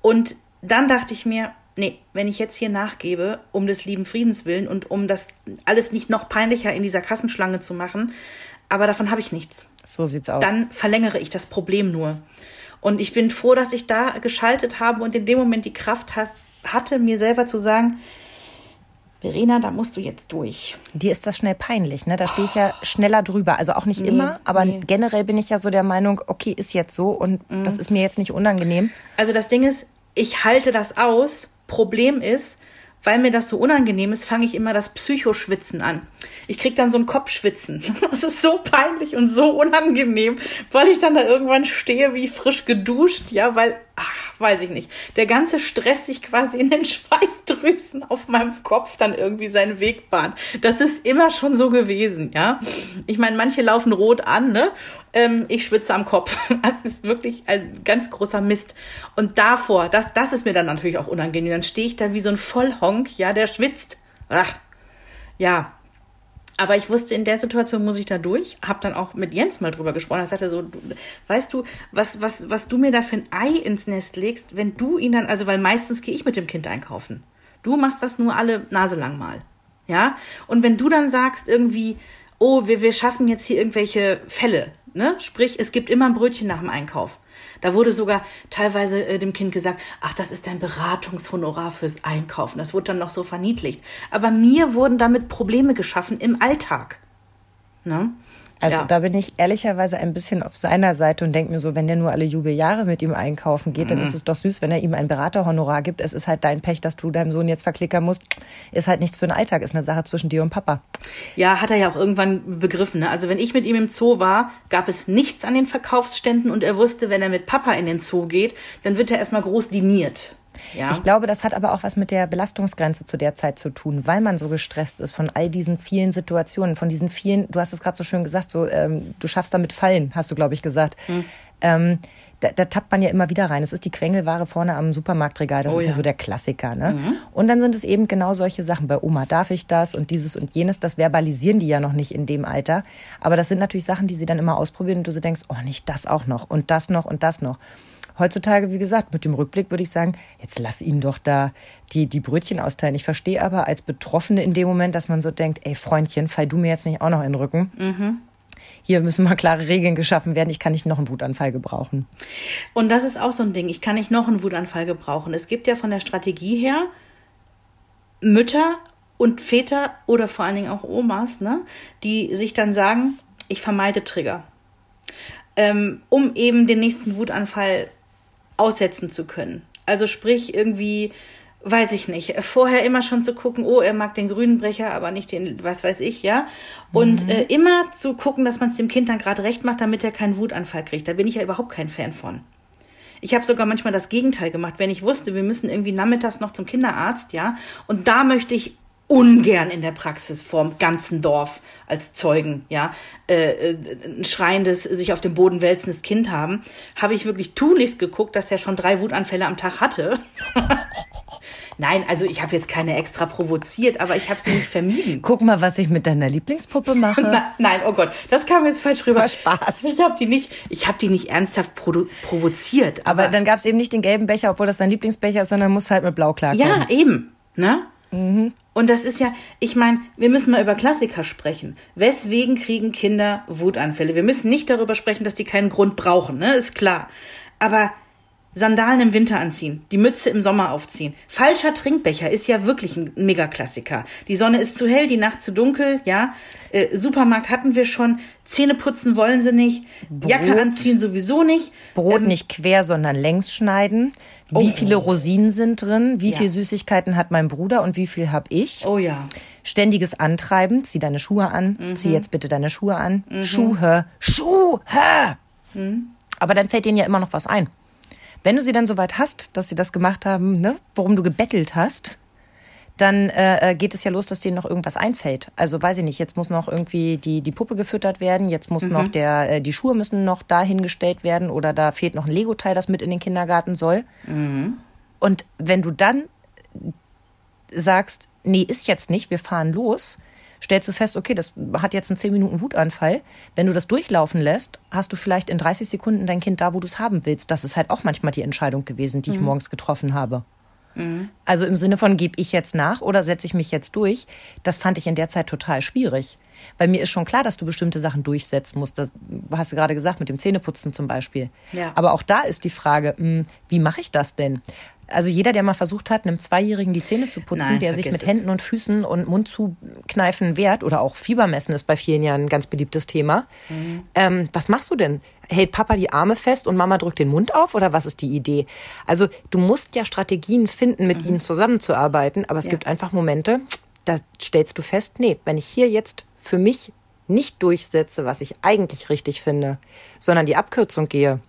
Und dann dachte ich mir, nee, wenn ich jetzt hier nachgebe, um des lieben Friedens willen und um das alles nicht noch peinlicher in dieser Kassenschlange zu machen, aber davon habe ich nichts. So sieht's aus. Dann verlängere ich das Problem nur. Und ich bin froh, dass ich da geschaltet habe und in dem Moment die Kraft hat, hatte, mir selber zu sagen, Verena, da musst du jetzt durch. Dir ist das schnell peinlich, ne? Da stehe ich ja schneller drüber. Also auch nicht nee, immer, aber nee. generell bin ich ja so der Meinung, okay, ist jetzt so und mhm. das ist mir jetzt nicht unangenehm. Also das Ding ist, ich halte das aus. Problem ist, weil mir das so unangenehm ist, fange ich immer das Psychoschwitzen an. Ich krieg dann so ein Kopfschwitzen. Das ist so peinlich und so unangenehm, weil ich dann da irgendwann stehe wie frisch geduscht, ja, weil ach, weiß ich nicht, der ganze Stress sich quasi in den Schweißdrüsen auf meinem Kopf dann irgendwie seinen Weg bahnt. Das ist immer schon so gewesen, ja. Ich meine, manche laufen rot an, ne? Ähm, ich schwitze am Kopf. Das ist wirklich ein ganz großer Mist. Und davor, das, das ist mir dann natürlich auch unangenehm. Dann stehe ich da wie so ein Vollhonk, ja, der schwitzt. Ach, ja, aber ich wusste, in der Situation muss ich da durch. Hab dann auch mit Jens mal drüber gesprochen. Er sagte so, du, weißt du, was, was, was du mir da für ein Ei ins Nest legst, wenn du ihn dann, also weil meistens gehe ich mit dem Kind einkaufen. Du machst das nur alle Nase lang mal. Ja? Und wenn du dann sagst irgendwie, oh, wir, wir schaffen jetzt hier irgendwelche Fälle, ne? Sprich, es gibt immer ein Brötchen nach dem Einkauf. Da wurde sogar teilweise äh, dem Kind gesagt, ach, das ist dein Beratungshonorar fürs Einkaufen. Das wurde dann noch so verniedlicht. Aber mir wurden damit Probleme geschaffen im Alltag. Ne? Also ja. da bin ich ehrlicherweise ein bisschen auf seiner Seite und denke mir so, wenn der nur alle Jubeljahre mit ihm einkaufen geht, mhm. dann ist es doch süß, wenn er ihm ein Beraterhonorar gibt. Es ist halt dein Pech, dass du deinem Sohn jetzt verklickern musst. Ist halt nichts für den Alltag, ist eine Sache zwischen dir und Papa. Ja, hat er ja auch irgendwann begriffen. Ne? Also wenn ich mit ihm im Zoo war, gab es nichts an den Verkaufsständen und er wusste, wenn er mit Papa in den Zoo geht, dann wird er erstmal groß diniert. Ja. Ich glaube, das hat aber auch was mit der Belastungsgrenze zu der Zeit zu tun, weil man so gestresst ist von all diesen vielen Situationen, von diesen vielen, du hast es gerade so schön gesagt, so ähm, du schaffst damit Fallen, hast du, glaube ich, gesagt. Hm. Ähm, da, da tappt man ja immer wieder rein. Es ist die Quengelware vorne am Supermarktregal. Das oh, ist ja. ja. so der Klassiker. Ne? Mhm. Und dann sind es eben genau solche Sachen. Bei Oma darf ich das und dieses und jenes. Das verbalisieren die ja noch nicht in dem Alter. Aber das sind natürlich Sachen, die sie dann immer ausprobieren und du so denkst, oh, nicht das auch noch und das noch und das noch. Heutzutage, wie gesagt, mit dem Rückblick würde ich sagen, jetzt lass ihn doch da die, die Brötchen austeilen. Ich verstehe aber als Betroffene in dem Moment, dass man so denkt, ey Freundchen, fall du mir jetzt nicht auch noch in den Rücken. Mhm. Hier müssen mal klare Regeln geschaffen werden. Ich kann nicht noch einen Wutanfall gebrauchen. Und das ist auch so ein Ding. Ich kann nicht noch einen Wutanfall gebrauchen. Es gibt ja von der Strategie her Mütter und Väter oder vor allen Dingen auch Omas, ne, die sich dann sagen, ich vermeide Trigger. Ähm, um eben den nächsten Wutanfall aussetzen zu können. Also sprich irgendwie, weiß ich nicht, vorher immer schon zu gucken, oh, er mag den grünen Brecher, aber nicht den, was weiß ich, ja. Und mhm. äh, immer zu gucken, dass man es dem Kind dann gerade recht macht, damit er keinen Wutanfall kriegt. Da bin ich ja überhaupt kein Fan von. Ich habe sogar manchmal das Gegenteil gemacht, wenn ich wusste, wir müssen irgendwie nachmittags noch zum Kinderarzt, ja. Und da möchte ich ungern in der Praxis vorm ganzen Dorf als Zeugen, ja, äh, äh, ein schreiendes, sich auf dem Boden wälzendes Kind haben, habe ich wirklich tunlichst geguckt, dass er schon drei Wutanfälle am Tag hatte. Nein, also ich habe jetzt keine extra provoziert, aber ich habe sie nicht vermieden. Guck mal, was ich mit deiner Lieblingspuppe mache. Na, nein, oh Gott, das kam jetzt falsch rüber. War Spaß. Ich habe die nicht, ich habe die nicht ernsthaft provoziert. Aber, aber dann gab es eben nicht den gelben Becher, obwohl das dein Lieblingsbecher ist, sondern muss halt mit Blau klarkommen. Ja, eben, ne? Mhm. Und das ist ja, ich meine, wir müssen mal über Klassiker sprechen. Weswegen kriegen Kinder Wutanfälle? Wir müssen nicht darüber sprechen, dass die keinen Grund brauchen, ne? Ist klar. Aber Sandalen im Winter anziehen, die Mütze im Sommer aufziehen. Falscher Trinkbecher ist ja wirklich ein Megaklassiker. Die Sonne ist zu hell, die Nacht zu dunkel, ja. Äh, Supermarkt hatten wir schon. Zähne putzen wollen sie nicht. Brot, Jacke anziehen sowieso nicht. Brot ähm, nicht quer, sondern längs schneiden. Wie oh. viele Rosinen sind drin? Wie ja. viel Süßigkeiten hat mein Bruder und wie viel hab ich? Oh ja. Ständiges Antreiben. Zieh deine Schuhe an. Mhm. Zieh jetzt bitte deine Schuhe an. Mhm. Schuhe. Schuhe! Mhm. Aber dann fällt denen ja immer noch was ein. Wenn du sie dann soweit hast, dass sie das gemacht haben, ne, worum du gebettelt hast, dann äh, äh, geht es ja los, dass denen noch irgendwas einfällt. Also weiß ich nicht, jetzt muss noch irgendwie die, die Puppe gefüttert werden, jetzt muss mhm. noch der, äh, die Schuhe müssen noch dahingestellt werden oder da fehlt noch ein Lego-Teil, das mit in den Kindergarten soll. Mhm. Und wenn du dann sagst, nee, ist jetzt nicht, wir fahren los, stellst du fest, okay, das hat jetzt einen 10 Minuten Wutanfall. Wenn du das durchlaufen lässt, hast du vielleicht in 30 Sekunden dein Kind da, wo du es haben willst. Das ist halt auch manchmal die Entscheidung gewesen, die ich morgens getroffen habe. Also im Sinne von, gebe ich jetzt nach oder setze ich mich jetzt durch? Das fand ich in der Zeit total schwierig. Weil mir ist schon klar, dass du bestimmte Sachen durchsetzen musst. Das hast du gerade gesagt, mit dem Zähneputzen zum Beispiel. Ja. Aber auch da ist die Frage, mh, wie mache ich das denn? Also jeder, der mal versucht hat, einem Zweijährigen die Zähne zu putzen, Nein, der sich mit es. Händen und Füßen und Mund zukneifen wehrt oder auch Fiebermessen ist bei vielen Jahren ein ganz beliebtes Thema. Mhm. Ähm, was machst du denn? Hält Papa die Arme fest und Mama drückt den Mund auf oder was ist die Idee? Also du musst ja Strategien finden, mit ihnen zusammenzuarbeiten, aber es Mhm. Ja. gibt einfach Momente, da stellst du fest, nee, wenn ich hier jetzt für mich nicht durchsetze, was ich eigentlich richtig finde, sondern die Abkürzung gehe,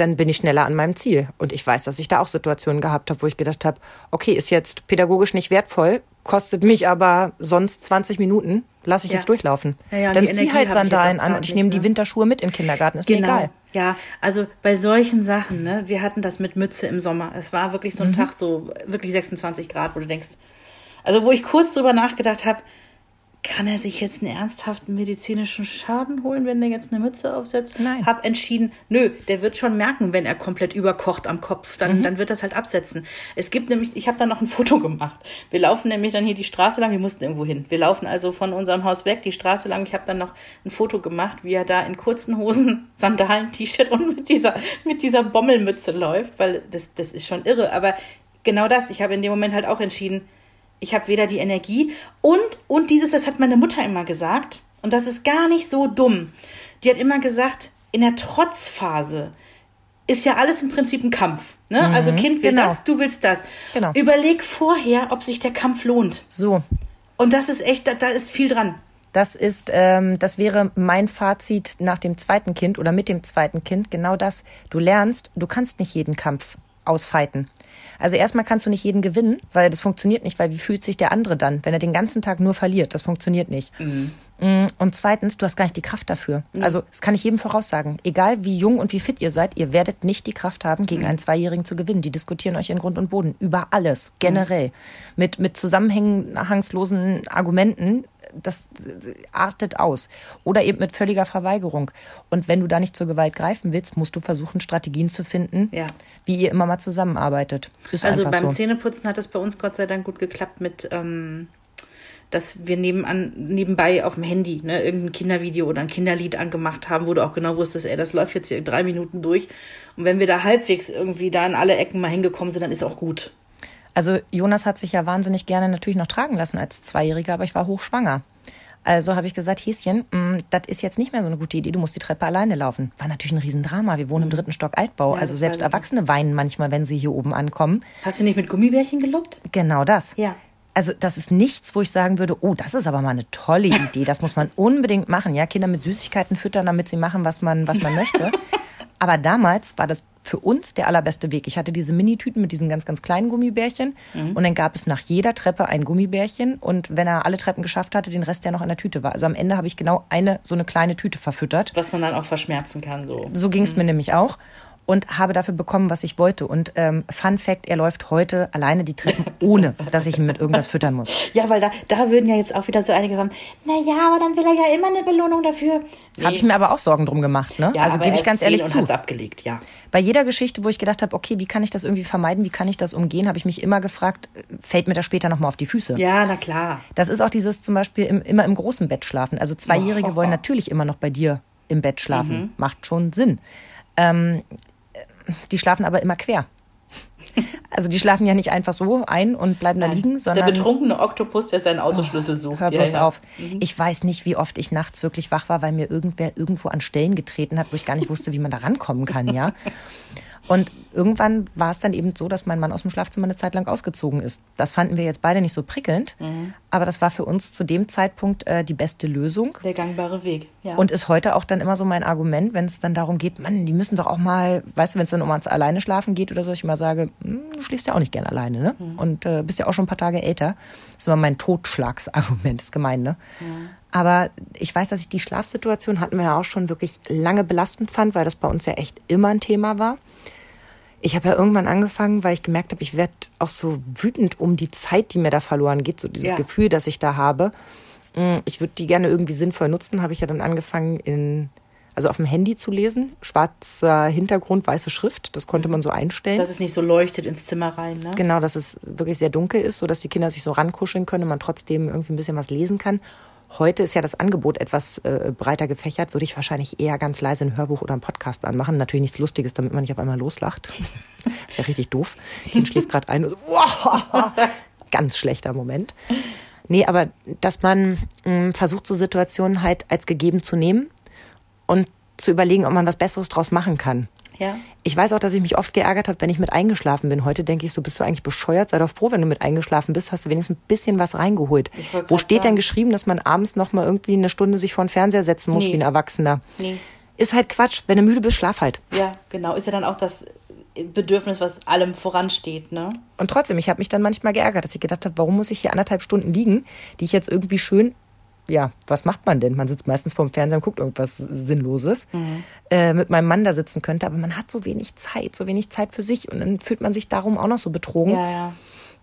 dann bin ich schneller an meinem Ziel. Und ich weiß, dass ich da auch Situationen gehabt habe, wo ich gedacht habe, okay, ist jetzt pädagogisch nicht wertvoll, kostet mich aber sonst 20 Minuten, lasse ich Ja. jetzt durchlaufen. Ja, ja, dann die zieh halt Sandalen an und ich nehme die ne? Winterschuhe mit in den Kindergarten, ist mir egal. Ja, also bei solchen Sachen, ne, wir hatten das mit Mütze im Sommer. Es war wirklich Mhm. so ein Tag, so wirklich 26 Grad, wo du denkst, also wo ich kurz drüber nachgedacht habe, kann er sich jetzt einen ernsthaften medizinischen Schaden holen, wenn der jetzt eine Mütze aufsetzt? Nein. Hab entschieden, nö, der wird schon merken, wenn er komplett überkocht am Kopf, dann, Mhm. dann wird das halt absetzen. Es gibt nämlich, ich habe da noch ein Foto gemacht. Wir laufen nämlich dann hier die Straße lang, wir mussten irgendwo hin. Wir laufen also von unserem Haus weg, die Straße lang. Ich habe dann noch ein Foto gemacht, wie er da in kurzen Hosen, Sandalen, T-Shirt und mit dieser, mit dieser Bommelmütze läuft, weil das, das ist schon irre. Aber genau das, ich habe in dem Moment halt auch entschieden, ich habe weder die Energie und, und dieses, das hat meine Mutter immer gesagt, und das ist gar nicht so dumm. Die hat immer gesagt, in der Trotzphase ist ja alles im Prinzip ein Kampf. Ne? also Kind will genau. das, du willst das. Genau. Überleg vorher, ob sich der Kampf lohnt. So, Und das ist echt, da, da ist viel dran. Das ist, ähm, das wäre mein Fazit nach dem zweiten Kind oder mit dem zweiten Kind. Genau das. Du lernst, du kannst nicht jeden Kampf ausfeiten. Also erstmal kannst du nicht jeden gewinnen, weil das funktioniert nicht, weil wie fühlt sich der andere dann, wenn er den ganzen Tag nur verliert? Das funktioniert nicht. Mm, Und zweitens, du hast gar nicht die Kraft dafür. Also das kann ich jedem voraussagen. Egal wie jung und wie fit ihr seid, ihr werdet nicht die Kraft haben, gegen einen Zweijährigen zu gewinnen. Die diskutieren euch in Grund und Boden über alles, generell. Mit, mit zusammenhangslosen Argumenten das äh, artet aus. Oder eben mit völliger Verweigerung. Und wenn du da nicht zur Gewalt greifen willst, musst du versuchen, Strategien zu finden, Ja. wie ihr immer mal zusammenarbeitet. Ist Also beim so. Zähneputzen hat es bei uns Gott sei Dank gut geklappt mit, ähm, dass wir nebenan, nebenbei auf dem Handy ne, irgendein Kindervideo oder ein Kinderlied angemacht haben, wo du auch genau wusstest, ey, das läuft jetzt hier drei Minuten durch. Und wenn wir da halbwegs irgendwie da in alle Ecken mal hingekommen sind, dann ist auch gut. Also Jonas hat sich ja wahnsinnig gerne natürlich noch tragen lassen als Zweijähriger, aber ich war hochschwanger. Also habe ich gesagt, Häschen, mh, das ist jetzt nicht mehr so eine gute Idee, du musst die Treppe alleine laufen. War natürlich ein Riesendrama. Wir wohnen im dritten Stock Altbau. also das selbst. Erwachsene weinen manchmal, wenn sie hier oben ankommen. Hast du nicht mit Gummibärchen gelobt? Genau das. Ja. Also das ist nichts, wo ich sagen würde, oh, das ist aber mal eine tolle Idee. Das muss man unbedingt machen. Ja, Kinder mit Süßigkeiten füttern, damit sie machen, was man, was man möchte. Aber damals war das für uns der allerbeste Weg. Ich hatte diese Minitüten mit diesen ganz, ganz kleinen Gummibärchen. Und dann gab es nach jeder Treppe ein Gummibärchen. Und wenn er alle Treppen geschafft hatte, den Rest, der noch in der Tüte war. Also am Ende habe ich genau eine so eine kleine Tüte verfüttert. Was man dann auch verschmerzen kann, so. So ging es mir nämlich auch. Und habe dafür bekommen, was ich wollte. Und ähm, Fun Fact, er läuft heute alleine die Treppen, ohne dass ich ihn mit irgendwas füttern muss. Ja, weil da, da würden ja jetzt auch wieder so einige sagen, na ja, aber dann will er ja immer eine Belohnung dafür. Nee. Habe ich mir aber auch Sorgen drum gemacht. Ne? ja, also gebe ich ganz ehrlich und zu. abgelegt, ja. Bei jeder Geschichte, wo ich gedacht habe, okay, wie kann ich das irgendwie vermeiden, wie kann ich das umgehen, habe ich mich immer gefragt, äh, fällt mir das später nochmal auf die Füße? Ja, na klar. Das ist auch dieses zum Beispiel im, immer im großen Bett schlafen. Also Zweijährige wollen natürlich immer noch bei dir im Bett schlafen. Mhm. Macht schon Sinn. Ähm, die schlafen aber immer quer. Also die schlafen ja nicht einfach so ein und bleiben da liegen, Der sondern betrunkene Oktopus, der seinen Autoschlüssel sucht. Hör Ja, bloß ja. auf. Ich weiß nicht, wie oft ich nachts wirklich wach war, weil mir irgendwer irgendwo an Stellen getreten hat, wo ich gar nicht wusste, wie man da rankommen kann, ja. Und irgendwann war es dann eben so, dass mein Mann aus dem Schlafzimmer eine Zeit lang ausgezogen ist. Das fanden wir jetzt beide nicht so prickelnd, aber das war für uns zu dem Zeitpunkt äh, die beste Lösung. Der gangbare Weg, ja. Und ist heute auch dann immer so mein Argument, wenn es dann darum geht, Mann, die müssen doch auch mal, weißt du, wenn es dann um ans alleine schlafen geht oder so, ich immer sage, hm, du schläfst ja auch nicht gern alleine, ne? Und äh, bist ja auch schon ein paar Tage älter. Das ist immer mein Totschlagsargument, ist gemein, ne? Aber ich weiß, dass ich die Schlafsituation hatten wir ja auch schon wirklich lange belastend fand, weil das bei uns ja echt immer ein Thema war. Ich habe ja irgendwann angefangen, weil ich gemerkt habe, ich werde auch so wütend um die Zeit, die mir da verloren geht, so dieses Ja. Gefühl, das ich da habe. Mm, Ich würde die gerne irgendwie sinnvoll nutzen, habe ich ja dann angefangen in also auf dem Handy zu lesen, schwarzer Hintergrund, weiße Schrift, das konnte man so einstellen. Dass es nicht so leuchtet ins Zimmer rein, ne? Genau, dass es wirklich sehr dunkel ist, so dass die Kinder sich so rankuscheln können und man trotzdem irgendwie ein bisschen was lesen kann. Heute ist ja das Angebot etwas äh, breiter gefächert, würde ich wahrscheinlich eher ganz leise ein Hörbuch oder einen Podcast anmachen. Natürlich nichts Lustiges, damit man nicht auf einmal loslacht. ist ja richtig doof. Kind schläft gerade ein und wow, ganz schlechter Moment. Nee, aber dass man mh, versucht, so Situationen halt als gegeben zu nehmen und zu überlegen, ob man was Besseres draus machen kann. Ja. Ich weiß auch, dass ich mich oft geärgert habe, wenn ich mit eingeschlafen bin. Heute denke ich so, bist du eigentlich bescheuert? Sei doch froh, wenn du mit eingeschlafen bist, hast du wenigstens ein bisschen was reingeholt. Wo steht denn sagen. geschrieben, dass man abends noch mal irgendwie eine Stunde sich vor den Fernseher setzen muss Nee. wie ein Erwachsener? Nee. Ist halt Quatsch. Wenn du müde bist, schlaf halt. Ja, genau. Ist ja dann auch das Bedürfnis, was allem voransteht, ne? Und trotzdem, ich habe mich dann manchmal geärgert, dass ich gedacht habe, warum muss ich hier anderthalb Stunden liegen, die ich jetzt irgendwie schön, ja, was macht man denn? Man sitzt meistens vorm Fernseher und guckt irgendwas Sinnloses, äh, mit meinem Mann da sitzen könnte, aber man hat so wenig Zeit, so wenig Zeit für sich und dann fühlt man sich darum auch noch so betrogen. Ja, ja.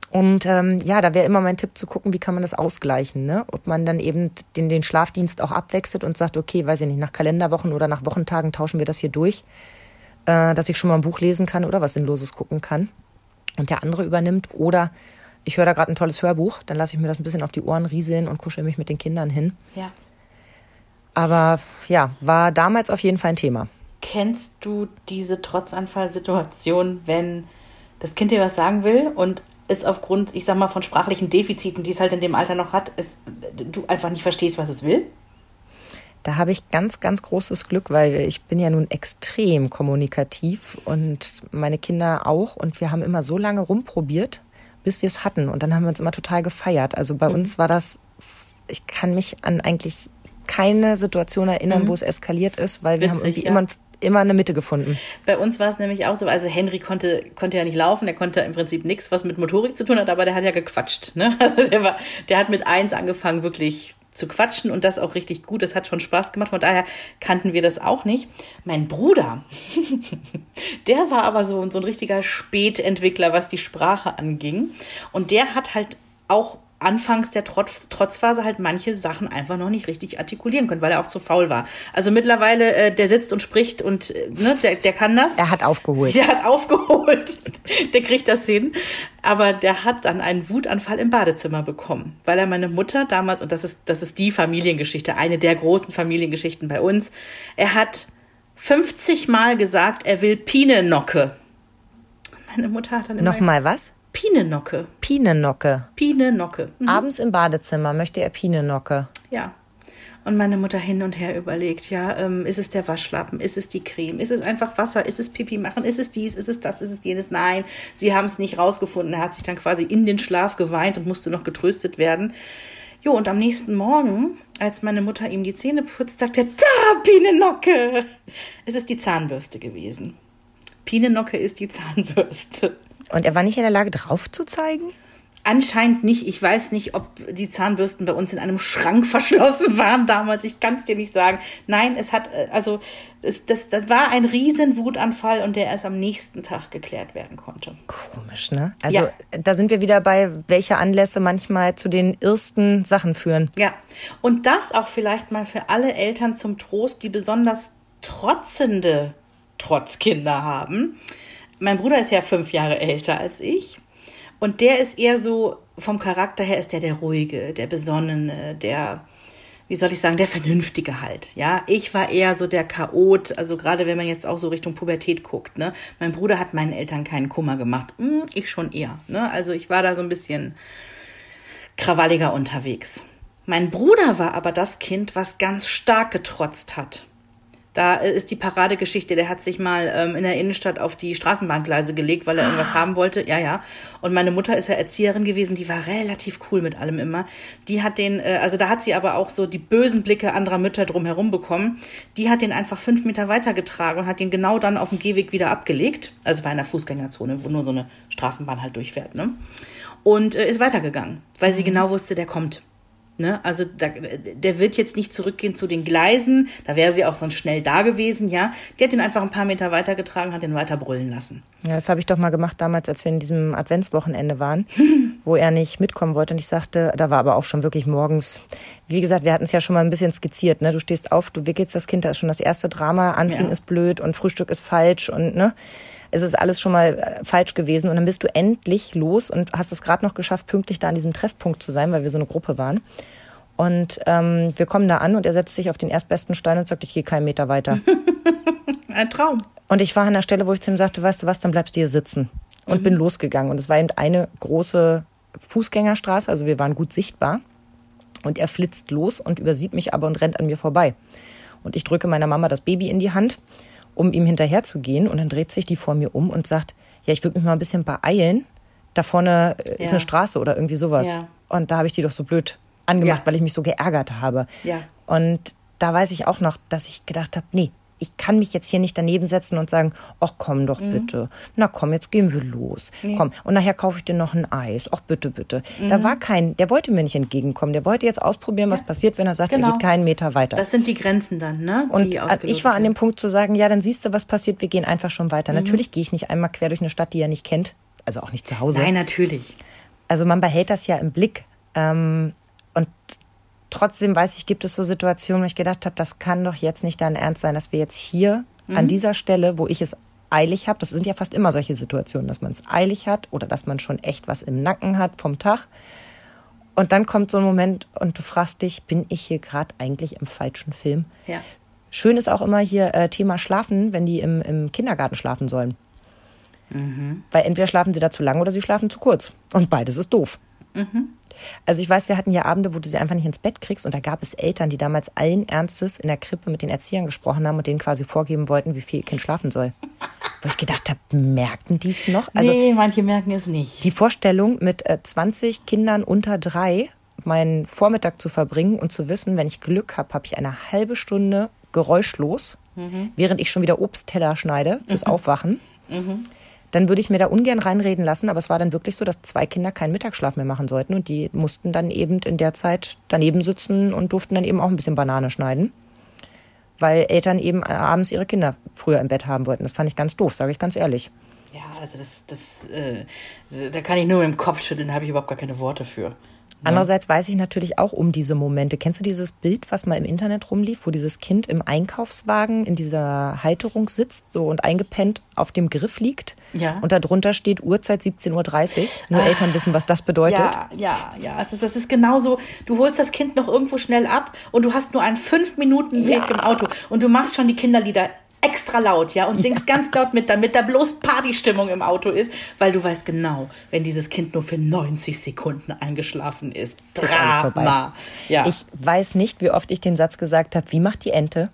Und ähm, ja, da wäre immer mein Tipp zu gucken, wie kann man das ausgleichen, ne? Ob man dann eben den, den Schlafdienst auch abwechselt und sagt, okay, weiß ich nicht, nach Kalenderwochen oder nach Wochentagen tauschen wir das hier durch, äh, dass ich schon mal ein Buch lesen kann oder was Sinnloses gucken kann und der andere übernimmt. Oder ich höre da gerade ein tolles Hörbuch, dann lasse ich mir das ein bisschen auf die Ohren rieseln und kuschel mich mit den Kindern hin. Ja. Aber ja, war damals auf jeden Fall ein Thema. Kennst du diese Trotzanfallsituation, wenn das Kind dir was sagen will und es aufgrund, ich sag mal, von sprachlichen Defiziten, die es halt in dem Alter noch hat, es, du einfach nicht verstehst, was es will? Da habe ich ganz, ganz großes Glück, weil ich bin ja nun extrem kommunikativ und meine Kinder auch. Und wir haben immer so lange rumprobiert, bis wir es hatten. Und dann haben wir uns immer total gefeiert. Also Mhm. bei uns war das, ich kann mich an eigentlich keine Situation erinnern, wo es eskaliert ist, weil wir haben Mhm. Irgendwie ja. immer, immer eine Mitte gefunden. Bei uns war es nämlich auch so, also Henry konnte, konnte ja nicht laufen, der konnte im Prinzip nichts, was mit Motorik zu tun hat, aber der hat ja gequatscht. Ne? Also der, war, der hat mit eins angefangen, wirklich zu quatschen und das auch richtig gut. Das hat schon Spaß gemacht. Von daher kannten wir das auch nicht. Mein Bruder, der war aber so, so ein richtiger Spätentwickler, was die Sprache anging. Und der hat halt auch anfangs der Trotz, Trotzphase halt manche Sachen einfach noch nicht richtig artikulieren können, weil er auch zu faul war. Also mittlerweile, äh, der sitzt und spricht und äh, ne, der, der kann das. Er hat aufgeholt. Der hat aufgeholt. Der kriegt das hin. Aber der hat dann einen Wutanfall im Badezimmer bekommen, weil er meine Mutter damals, und das ist, das ist die Familiengeschichte, eine der großen Familiengeschichten bei uns, er hat 50 Mal gesagt, er will Pinenocke. Meine Mutter hat dann immer Nochmal was? Pinenocke. Pinenocke. Pinenocke. Mhm. Abends im Badezimmer möchte er Pinenocke. Ja. Und meine Mutter hin und her überlegt, ja, ähm, ist es der Waschlappen, ist es die Creme, ist es einfach Wasser, ist es Pipi machen, ist es dies, ist es das, ist es jenes? Nein, sie haben es nicht rausgefunden. Er hat sich dann quasi in den Schlaf geweint und musste noch getröstet werden. Jo, und am nächsten Morgen, als meine Mutter ihm die Zähne putzt, sagt er, da, Pinenocke. Es ist die Zahnbürste gewesen. Pinenocke ist die Zahnbürste. Und er war nicht in der Lage, drauf zu zeigen? Anscheinend nicht. Ich weiß nicht, ob die Zahnbürsten bei uns in einem Schrank verschlossen waren damals. Ich kann es dir nicht sagen. Nein, es hat, äh, also, das, das, das war ein riesen Wutanfall und der erst am nächsten Tag geklärt werden konnte. Komisch, ne? Also Ja. da sind wir wieder bei, welche Anlässe manchmal zu den ersten Sachen führen. Ja, und das auch vielleicht mal für alle Eltern zum Trost, die besonders trotzende Trotzkinder haben. Mein Bruder ist ja fünf Jahre älter als ich. Und der ist eher so, vom Charakter her ist der der ruhige, der besonnene, der, wie soll ich sagen, der vernünftige halt. Ja, ich war eher so der Chaot, also gerade wenn man jetzt auch so Richtung Pubertät guckt. Ne, mein Bruder hat meinen Eltern keinen Kummer gemacht, Hm, ich schon eher. Ne, also ich war da so ein bisschen krawalliger unterwegs. Mein Bruder war aber das Kind, was ganz stark getrotzt hat. Da ist die Paradegeschichte, der hat sich mal ähm, in der Innenstadt auf die Straßenbahngleise gelegt, weil er irgendwas haben wollte. Ja, ja. Und meine Mutter ist ja Erzieherin gewesen, die war relativ cool mit allem immer. Die hat den, äh, also da hat sie aber auch so die bösen Blicke anderer Mütter drumherum bekommen. Die hat den einfach fünf Meter weitergetragen und hat ihn genau dann auf dem Gehweg wieder abgelegt. Also war in der Fußgängerzone, wo nur so eine Straßenbahn halt durchfährt, ne? Und äh, ist weitergegangen, weil sie genau wusste, der kommt. Ne? Also da, der wird jetzt nicht zurückgehen zu den Gleisen, da wäre sie auch sonst schnell da gewesen, ja. Die hat ihn einfach ein paar Meter weitergetragen, hat ihn weiter brüllen lassen. Ja, das habe ich doch mal gemacht damals, als wir in diesem Adventswochenende waren, wo er nicht mitkommen wollte. Und ich sagte, da war aber auch schon wirklich morgens, wie gesagt, wir hatten es ja schon mal ein bisschen skizziert, ne? Du stehst auf, du wickelst das Kind, da ist schon das erste Drama, Anziehen Ja. ist blöd und Frühstück ist falsch und ne? Es ist alles schon mal äh, falsch gewesen. Und dann bist du endlich los und hast es gerade noch geschafft, pünktlich da an diesem Treffpunkt zu sein, weil wir so eine Gruppe waren. Und ähm, wir kommen da an und er setzt sich auf den erstbesten Stein und sagt, ich gehe keinen Meter weiter. Ein Traum. Und ich war an der Stelle, wo ich zu ihm sagte, weißt du was, dann bleibst du hier sitzen. Und bin losgegangen. Und es war eben eine große Fußgängerstraße, also wir waren gut sichtbar. Und er flitzt los und übersieht mich aber und rennt an mir vorbei. Und ich drücke meiner Mama das Baby in die Hand, um ihm hinterher zu gehen. Und dann dreht sich die vor mir um und sagt, ja, ich würde mich mal ein bisschen beeilen. Da vorne äh, ist Ja. eine Straße oder irgendwie sowas. Ja. Und da habe ich die doch so blöd angemacht, Ja. weil ich mich so geärgert habe. Ja. Und da weiß ich auch noch, dass ich gedacht habe, nee, ich kann mich jetzt hier nicht daneben setzen und sagen, ach komm doch bitte. Na komm, jetzt gehen wir los. Komm. Und nachher kaufe ich dir noch ein Eis. Ach bitte, bitte. Da war kein, der wollte mir nicht entgegenkommen. Der wollte jetzt ausprobieren, was passiert, wenn er sagt, Genau. er geht keinen Meter weiter. Das sind die Grenzen dann, ne? und die ausgelotet ich war an dem. Punkt zu sagen, ja, dann siehst du, was passiert, wir gehen einfach schon weiter. Natürlich gehe ich nicht einmal quer durch eine Stadt, die er nicht kennt. Also auch nicht zu Hause. Nein, natürlich. Also man behält das ja im Blick. Ähm, und trotzdem weiß ich, gibt es so Situationen, wo ich gedacht habe, das kann doch jetzt nicht dein Ernst sein, dass wir jetzt hier an dieser Stelle, wo ich es eilig habe, das sind ja fast immer solche Situationen, dass man es eilig hat oder dass man schon echt was im Nacken hat vom Tag. Und dann kommt so ein Moment und du fragst dich, bin ich hier gerade eigentlich im falschen Film? Ja. Schön ist auch immer hier äh, Thema Schlafen, wenn die im, im Kindergarten schlafen sollen. Weil entweder schlafen sie da zu lang oder sie schlafen zu kurz. Und beides ist doof. Also ich weiß, wir hatten ja Abende, wo du sie einfach nicht ins Bett kriegst und da gab es Eltern, die damals allen Ernstes in der Krippe mit den Erziehern gesprochen haben und denen quasi vorgeben wollten, wie viel ihr Kind schlafen soll. Wo ich gedacht habe, merken die es noch? Also nee, manche merken es nicht. die Vorstellung, mit äh, 20 Kindern unter drei meinen Vormittag zu verbringen und zu wissen, wenn ich Glück habe, habe ich eine halbe Stunde geräuschlos, während ich schon wieder Obstteller schneide fürs Aufwachen. Dann würde ich mir da ungern reinreden lassen, aber es war dann wirklich so, dass zwei Kinder keinen Mittagsschlaf mehr machen sollten und die mussten dann eben in der Zeit daneben sitzen und durften dann eben auch ein bisschen Banane schneiden, weil Eltern eben abends ihre Kinder früher im Bett haben wollten. Das fand ich ganz doof, sage ich ganz ehrlich. Ja, also das, das, äh, da kann ich nur mit dem Kopf schütteln, da habe ich überhaupt gar keine Worte für. Andererseits weiß ich natürlich auch um diese Momente. Kennst du dieses Bild, was mal im Internet rumlief, wo dieses Kind im Einkaufswagen in dieser Halterung sitzt so und eingepennt auf dem Griff liegt? Ja. Und darunter steht Uhrzeit 17.30 Uhr. Nur Eltern wissen, was das bedeutet. Ja, ja, ja. Es ist, das ist genauso. Du holst das Kind noch irgendwo schnell ab und du hast nur einen fünf Minuten Weg Ja. im Auto und du machst schon die Kinderlieder extra laut, ja, und singst ganz laut mit, damit da bloß Partystimmung im Auto ist, weil du weißt genau, wenn dieses Kind nur für 90 Sekunden eingeschlafen ist. ist alles vorbei. Drama. Ja. Ich weiß nicht, wie oft ich den Satz gesagt habe, wie macht die Ente?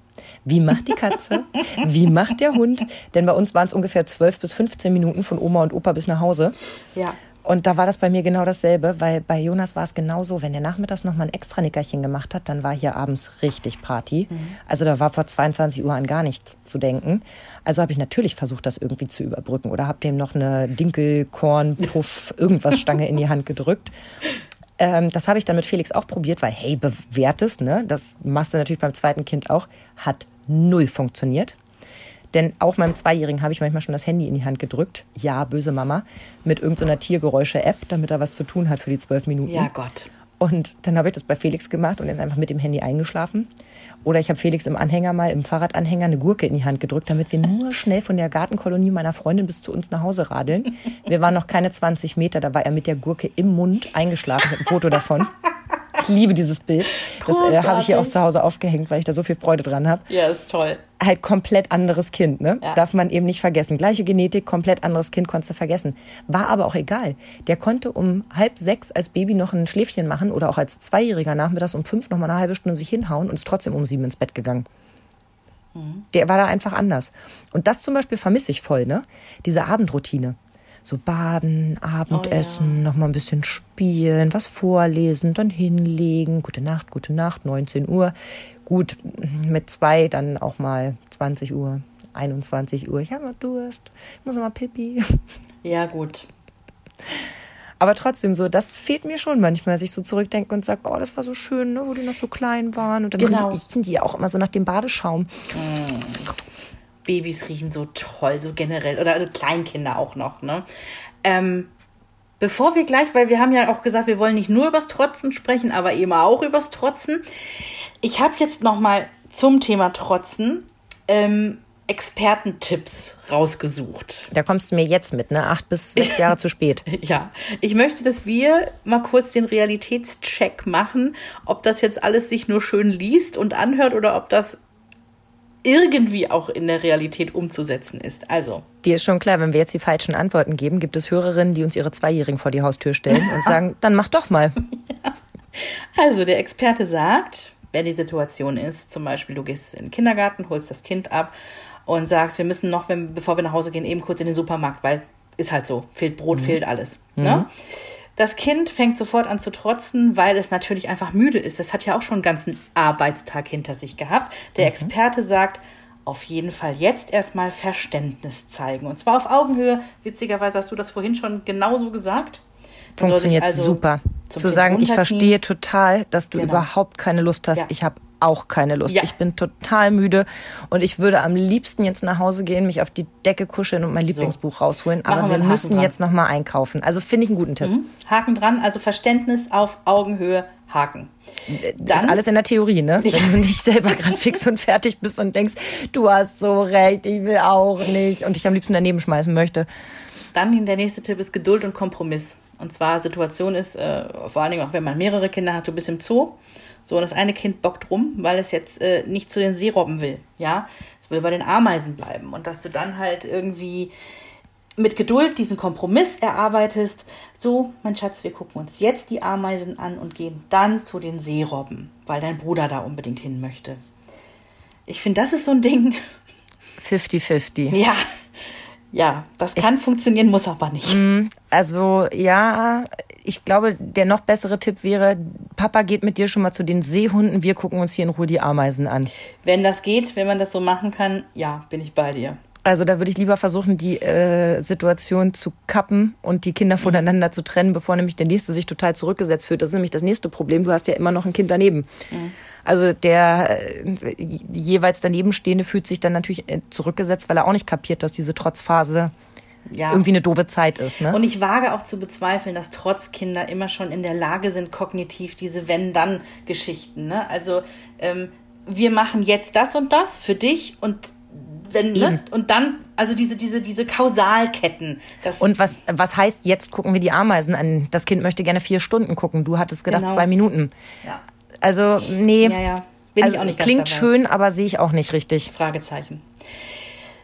Wie macht die Katze? Wie macht der Hund? Denn bei uns waren es ungefähr 12 bis 15 Minuten von Oma und Opa bis nach Hause. ja. Und da war das bei mir genau dasselbe, weil bei Jonas war es genauso. Wenn der nachmittags noch mal ein extra Nickerchen gemacht hat, dann war hier abends richtig Party. Also da war vor 22 Uhr an gar nichts zu denken. Also habe ich natürlich versucht, das irgendwie zu überbrücken oder habe dem noch eine Dinkel, Korn, Puff, irgendwas Stange in die Hand gedrückt. Ähm, das habe ich dann mit Felix auch probiert, weil hey, bewährtes, ne? Das machst du natürlich beim zweiten Kind auch. Hat null funktioniert. Denn auch meinem Zweijährigen habe ich manchmal schon das Handy in die Hand gedrückt. Ja, böse Mama. Mit irgendeiner Tiergeräusche-App, damit er was zu tun hat für die zwölf Minuten. Ja, Gott. Und dann habe ich das bei Felix gemacht und er ist einfach mit dem Handy eingeschlafen. Oder ich habe Felix im Anhänger mal, im Fahrradanhänger, eine Gurke in die Hand gedrückt, damit wir nur schnell von der Gartenkolonie meiner Freundin bis zu uns nach Hause radeln. Wir waren noch keine 20 Meter, da war er mit der Gurke im Mund eingeschlafen. Ich habe ein Foto davon. Ich liebe dieses Bild. Das äh, habe ich hier auch zu Hause aufgehängt, weil ich da so viel Freude dran habe Ja, ist toll. halt komplett anderes Kind, ne? Ja. Darf man eben nicht vergessen. Gleiche Genetik, komplett anderes Kind, konntest du vergessen. War aber auch egal. Der konnte um halb sechs als Baby noch ein Schläfchen machen oder auch als Zweijähriger nachmittags um fünf noch mal eine halbe Stunde sich hinhauen und ist trotzdem um sieben ins Bett gegangen. Der war da einfach anders. Und das zum Beispiel vermisse ich voll, ne? Diese Abendroutine. So baden, Abendessen, noch mal ein bisschen spielen, was vorlesen, dann hinlegen. Gute Nacht, gute Nacht, 19 Uhr. Gut, mit zwei dann auch mal 20 Uhr, 21 Uhr. Ich habe mal Durst, ich muss mal Pipi. Ja, gut. Aber trotzdem so, das fehlt mir schon manchmal, dass ich so zurückdenke und sage, oh, das war so schön, ne, wo die noch so klein waren. Und dann Genau. riechen die auch immer so nach dem Badeschaum. Babys riechen so toll, so generell. Oder also Kleinkinder auch noch, ne? Ähm, bevor wir gleich, weil wir haben ja auch gesagt, wir wollen nicht nur übers Trotzen sprechen, aber eben auch übers Trotzen. Ich habe jetzt noch mal zum Thema Trotzen ähm, Expertentipps rausgesucht. Da kommst du mir jetzt mit, ne? Acht bis sechs Jahre zu spät. Ja, ich möchte, dass wir mal kurz den Realitätscheck machen, ob das jetzt alles sich nur schön liest und anhört oder ob das irgendwie auch in der Realität umzusetzen ist. Also, Dir ist schon klar, wenn wir jetzt die falschen Antworten geben, gibt es Hörerinnen, die uns ihre Zweijährigen vor die Haustür stellen und sagen, dann mach doch mal. also der Experte sagt, wenn die Situation ist, zum Beispiel du gehst in den Kindergarten, holst das Kind ab und sagst, wir müssen noch, wenn, bevor wir nach Hause gehen, eben kurz in den Supermarkt, weil ist halt so, fehlt Brot, fehlt alles. Ne? Das Kind fängt sofort an zu trotzen, weil es natürlich einfach müde ist. Das hat ja auch schon einen ganzen Arbeitstag hinter sich gehabt. Der Experte sagt, auf jeden Fall jetzt erstmal Verständnis zeigen. Und zwar auf Augenhöhe. Witzigerweise hast du das vorhin schon genauso gesagt. Funktioniert also super. Zu sagen, ich verstehe total, dass du Genau. überhaupt keine Lust hast. Ja. Ich habe auch keine Lust. Ja. Ich bin total müde und ich würde am liebsten jetzt nach Hause gehen, mich auf die Decke kuscheln und mein Lieblingsbuch rausholen. Machen Aber wir wir müssen dran. jetzt noch mal einkaufen. Also finde ich einen guten Tipp. Haken dran, also Verständnis auf Augenhöhe, Haken. Das ist alles in der Theorie, ne? Wenn du nicht selber gerade fix und fertig bist und denkst, du hast so recht, ich will auch nicht und dich am liebsten daneben schmeißen möchte. Dann der nächste Tipp ist Geduld und Kompromiss. Und zwar Situation ist, äh, vor allen Dingen auch wenn man mehrere Kinder hat, du bist im Zoo. So, und das eine Kind bockt rum, weil es jetzt äh, nicht zu den Seerobben will. Ja, es will bei den Ameisen bleiben. Und dass du dann halt irgendwie mit Geduld diesen Kompromiss erarbeitest. So, mein Schatz, wir gucken uns jetzt die Ameisen an und gehen dann zu den Seerobben, weil dein Bruder da unbedingt hin möchte. Ich finde, das ist so ein Ding. 50-50. Ja, ja, das kann funktionieren, muss aber nicht. Also ja, ich glaube, der noch bessere Tipp wäre, Papa geht mit dir schon mal zu den Seehunden, wir gucken uns hier in Ruhe die Ameisen an. Wenn das geht, wenn man das so machen kann, ja, bin ich bei dir. Also da würde ich lieber versuchen, die äh, Situation zu kappen und die Kinder voneinander zu trennen, bevor nämlich der Nächste sich total zurückgesetzt fühlt. Das ist nämlich das nächste Problem. Du hast ja immer noch ein Kind daneben. Also der äh, jeweils daneben stehende fühlt sich dann natürlich äh, zurückgesetzt, weil er auch nicht kapiert, dass diese Trotzphase Ja. irgendwie eine doofe Zeit ist. Ne? Und ich wage auch zu bezweifeln, dass trotz Kinder immer schon in der Lage sind, kognitiv diese Wenn-Dann-Geschichten. Ne? Also ähm, wir machen jetzt das und das für dich und wenn, ne? und dann, also diese, diese, diese Kausalketten. Und was, was heißt, jetzt gucken wir die Ameisen an? Das Kind möchte gerne vier Stunden gucken. Du hattest gedacht Genau. zwei Minuten. ja, Also, nee. ja, ja. Bin also, ich auch nicht klingt dabei. schön, aber sehe ich auch nicht richtig. Fragezeichen.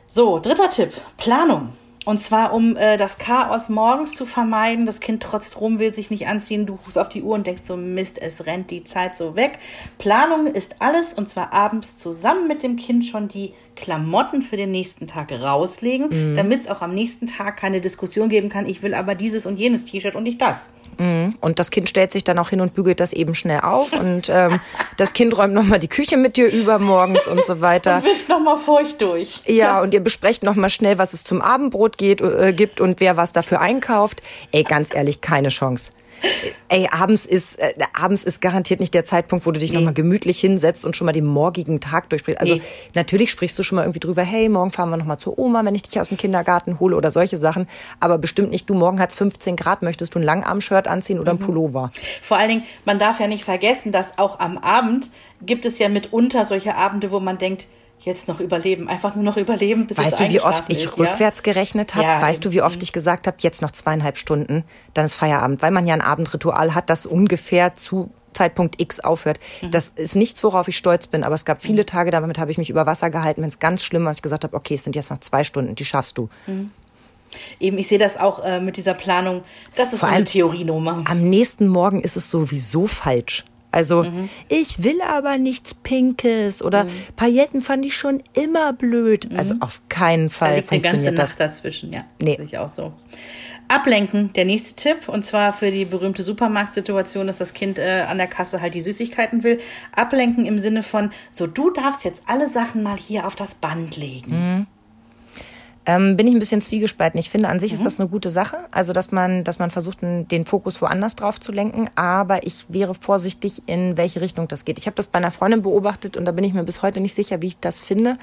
So, dritter Tipp. Planung. Und zwar, um äh, das Chaos morgens zu vermeiden. Das Kind trotzt rum, will sich nicht anziehen. Du guckst auf die Uhr und denkst so, Mist, es rennt die Zeit so weg. Planung ist alles. Und zwar abends zusammen mit dem Kind schon die Klamotten für den nächsten Tag rauslegen, damit es auch am nächsten Tag keine Diskussion geben kann. Ich will aber dieses und jenes T-Shirt und nicht das. Und das Kind stellt sich dann auch hin und bügelt das eben schnell auf. Und ähm, das Kind räumt nochmal die Küche mit dir über morgens und so weiter. Wischt nochmal feucht durch. Ja, und ihr besprecht nochmal schnell, was es zum Abendbrot geht, äh, gibt und wer was dafür einkauft. Ey, ganz ehrlich, keine Chance. Ey, abends ist, äh, abends ist garantiert nicht der Zeitpunkt, wo du dich nochmal gemütlich hinsetzt und schon mal den morgigen Tag durchsprichst. Also Nee. natürlich sprichst du schon mal irgendwie drüber, hey, morgen fahren wir nochmal zur Oma, wenn ich dich aus dem Kindergarten hole oder solche Sachen. Aber bestimmt nicht, du, morgen hat's 15 Grad, möchtest du ein Langarm-Shirt anziehen oder ein Pullover? Vor allen Dingen, man darf ja nicht vergessen, dass auch am Abend gibt es ja mitunter solche Abende, wo man denkt, jetzt noch überleben, einfach nur noch überleben, bis es Weißt du, wie oft ich ist, ja? rückwärts gerechnet habe? Ja, weißt du, wie oft ich gesagt habe, jetzt noch zweieinhalb Stunden, dann ist Feierabend, weil man ja ein Abendritual hat, das ungefähr zu Zeitpunkt X aufhört. Mhm. Das ist nichts, worauf ich stolz bin, aber es gab viele Tage, damit habe ich mich über Wasser gehalten, wenn es ganz schlimm war, ich gesagt habe, okay, es sind jetzt noch zwei Stunden, die schaffst du. Eben, ich sehe das auch äh, mit dieser Planung, das ist Vor so eine Theorienummer. Am nächsten Morgen ist es sowieso falsch. Also, Mhm. ich will aber nichts Pinkes oder Pailletten fand ich schon immer blöd. Also auf keinen Mhm. Da Fall liegt eine ganze funktioniert das. Nacht dazwischen, ja. Nee. Sehe ich auch so. Ablenken, der nächste Tipp, und zwar für die berühmte Supermarktsituation, dass das Kind äh, an der Kasse halt die Süßigkeiten will. Ablenken im Sinne von, so, du darfst jetzt alle Sachen mal hier auf das Band legen. Ähm, bin ich ein bisschen zwiegespalten. Ich finde, an sich mhm. ist das eine gute Sache. Also, dass man, dass man versucht, den Fokus woanders drauf zu lenken. Aber ich wäre vorsichtig, in welche Richtung das geht. Ich habe das bei einer Freundin beobachtet und da bin ich mir bis heute nicht sicher, wie ich das finde.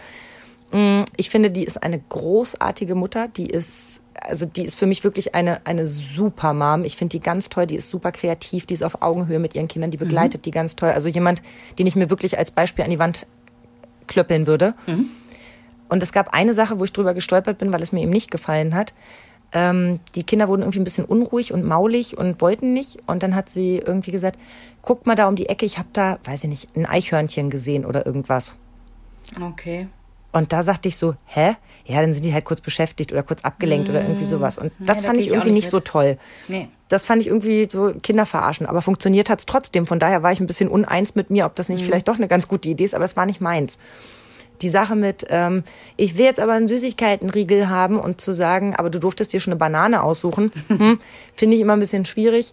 Mm, ich finde, die ist eine großartige Mutter. Die ist, also die ist für mich wirklich eine, eine super Mom. Ich finde die ganz toll. Die ist super kreativ. Die ist auf Augenhöhe mit ihren Kindern. Die begleitet mhm. die ganz toll. Also jemand, den ich mir wirklich als Beispiel an die Wand klöppeln würde. Mhm. Und es gab eine Sache, wo ich drüber gestolpert bin, weil es mir eben nicht gefallen hat. Ähm, die Kinder wurden irgendwie ein bisschen unruhig und maulig und wollten nicht. Und dann hat sie irgendwie gesagt, guck mal da um die Ecke, ich habe da, weiß ich nicht, ein Eichhörnchen gesehen oder irgendwas. Okay. Und da sagte ich so, hä? Ja, dann sind die halt kurz beschäftigt oder kurz abgelenkt mmh. oder irgendwie sowas. Und das nee, fand ich irgendwie nicht, nicht so toll. Nee. Das fand ich irgendwie so Kinder verarschen. Aber funktioniert hat es trotzdem. Von daher war ich ein bisschen uneins mit mir, ob das nicht mmh. vielleicht doch eine ganz gute Idee ist, aber es war nicht meins. Die Sache mit, ähm, ich will jetzt aber einen Süßigkeitenriegel haben und zu sagen, aber du durftest dir schon eine Banane aussuchen, hm, finde ich immer ein bisschen schwierig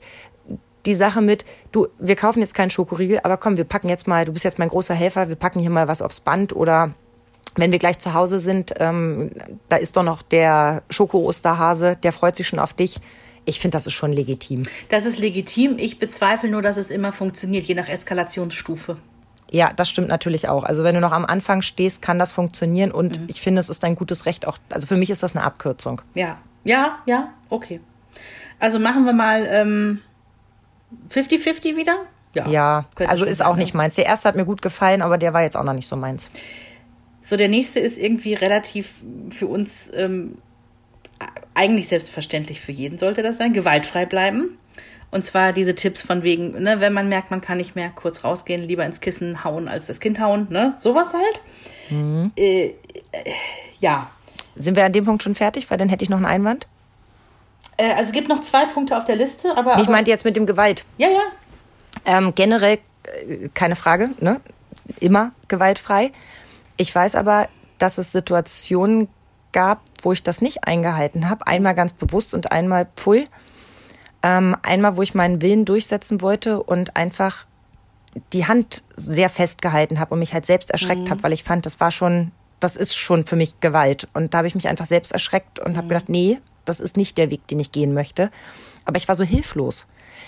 die Sache mit, du, wir kaufen jetzt keinen Schokoriegel, aber komm, wir packen jetzt mal, du bist jetzt mein großer Helfer, wir packen hier mal was aufs Band oder wenn wir gleich zu Hause sind, ähm, da ist doch noch der Schoko-Osterhase, der freut sich schon auf dich. Ich finde, das ist schon legitim. Das ist legitim. Ich bezweifle nur, dass es immer funktioniert, je nach Eskalationsstufe. Ja, das stimmt natürlich auch. Also wenn du noch am Anfang stehst, kann das funktionieren und mhm. ich finde, es ist ein gutes Recht auch. Also für mich ist das eine Abkürzung. Ja, ja, ja, okay. Also machen wir mal 50-50 ähm, wieder? Ja, ja also ist auch nicht meins. Der erste hat mir gut gefallen, aber der war jetzt auch noch nicht so meins. So, der nächste ist irgendwie relativ für uns ähm, eigentlich selbstverständlich für jeden sollte das sein. Gewaltfrei bleiben. Und zwar diese Tipps von wegen, ne, wenn man merkt, man kann nicht mehr kurz rausgehen, lieber ins Kissen hauen als das Kind hauen, ne? Sowas halt. Mhm. Äh, äh, ja. Sind wir an dem Punkt schon fertig? Weil dann hätte ich noch einen Einwand. Äh, also es gibt noch zwei Punkte auf der Liste, aber. Ich meinte jetzt mit dem Gewalt. Ja, ja. Ähm, generell äh, keine Frage, ne? Immer gewaltfrei. Ich weiß aber, dass es Situationen gab, wo ich das nicht eingehalten habe. Einmal ganz bewusst und einmal pfui. Ähm, einmal, wo ich meinen Willen durchsetzen wollte und einfach die Hand sehr festgehalten habe und mich halt selbst erschreckt mhm. habe, weil ich fand, das war schon, das ist schon für mich Gewalt. Und da habe ich mich einfach selbst erschreckt und mhm. habe gedacht, nee, das ist nicht der Weg, den ich gehen möchte. Aber ich war so hilflos.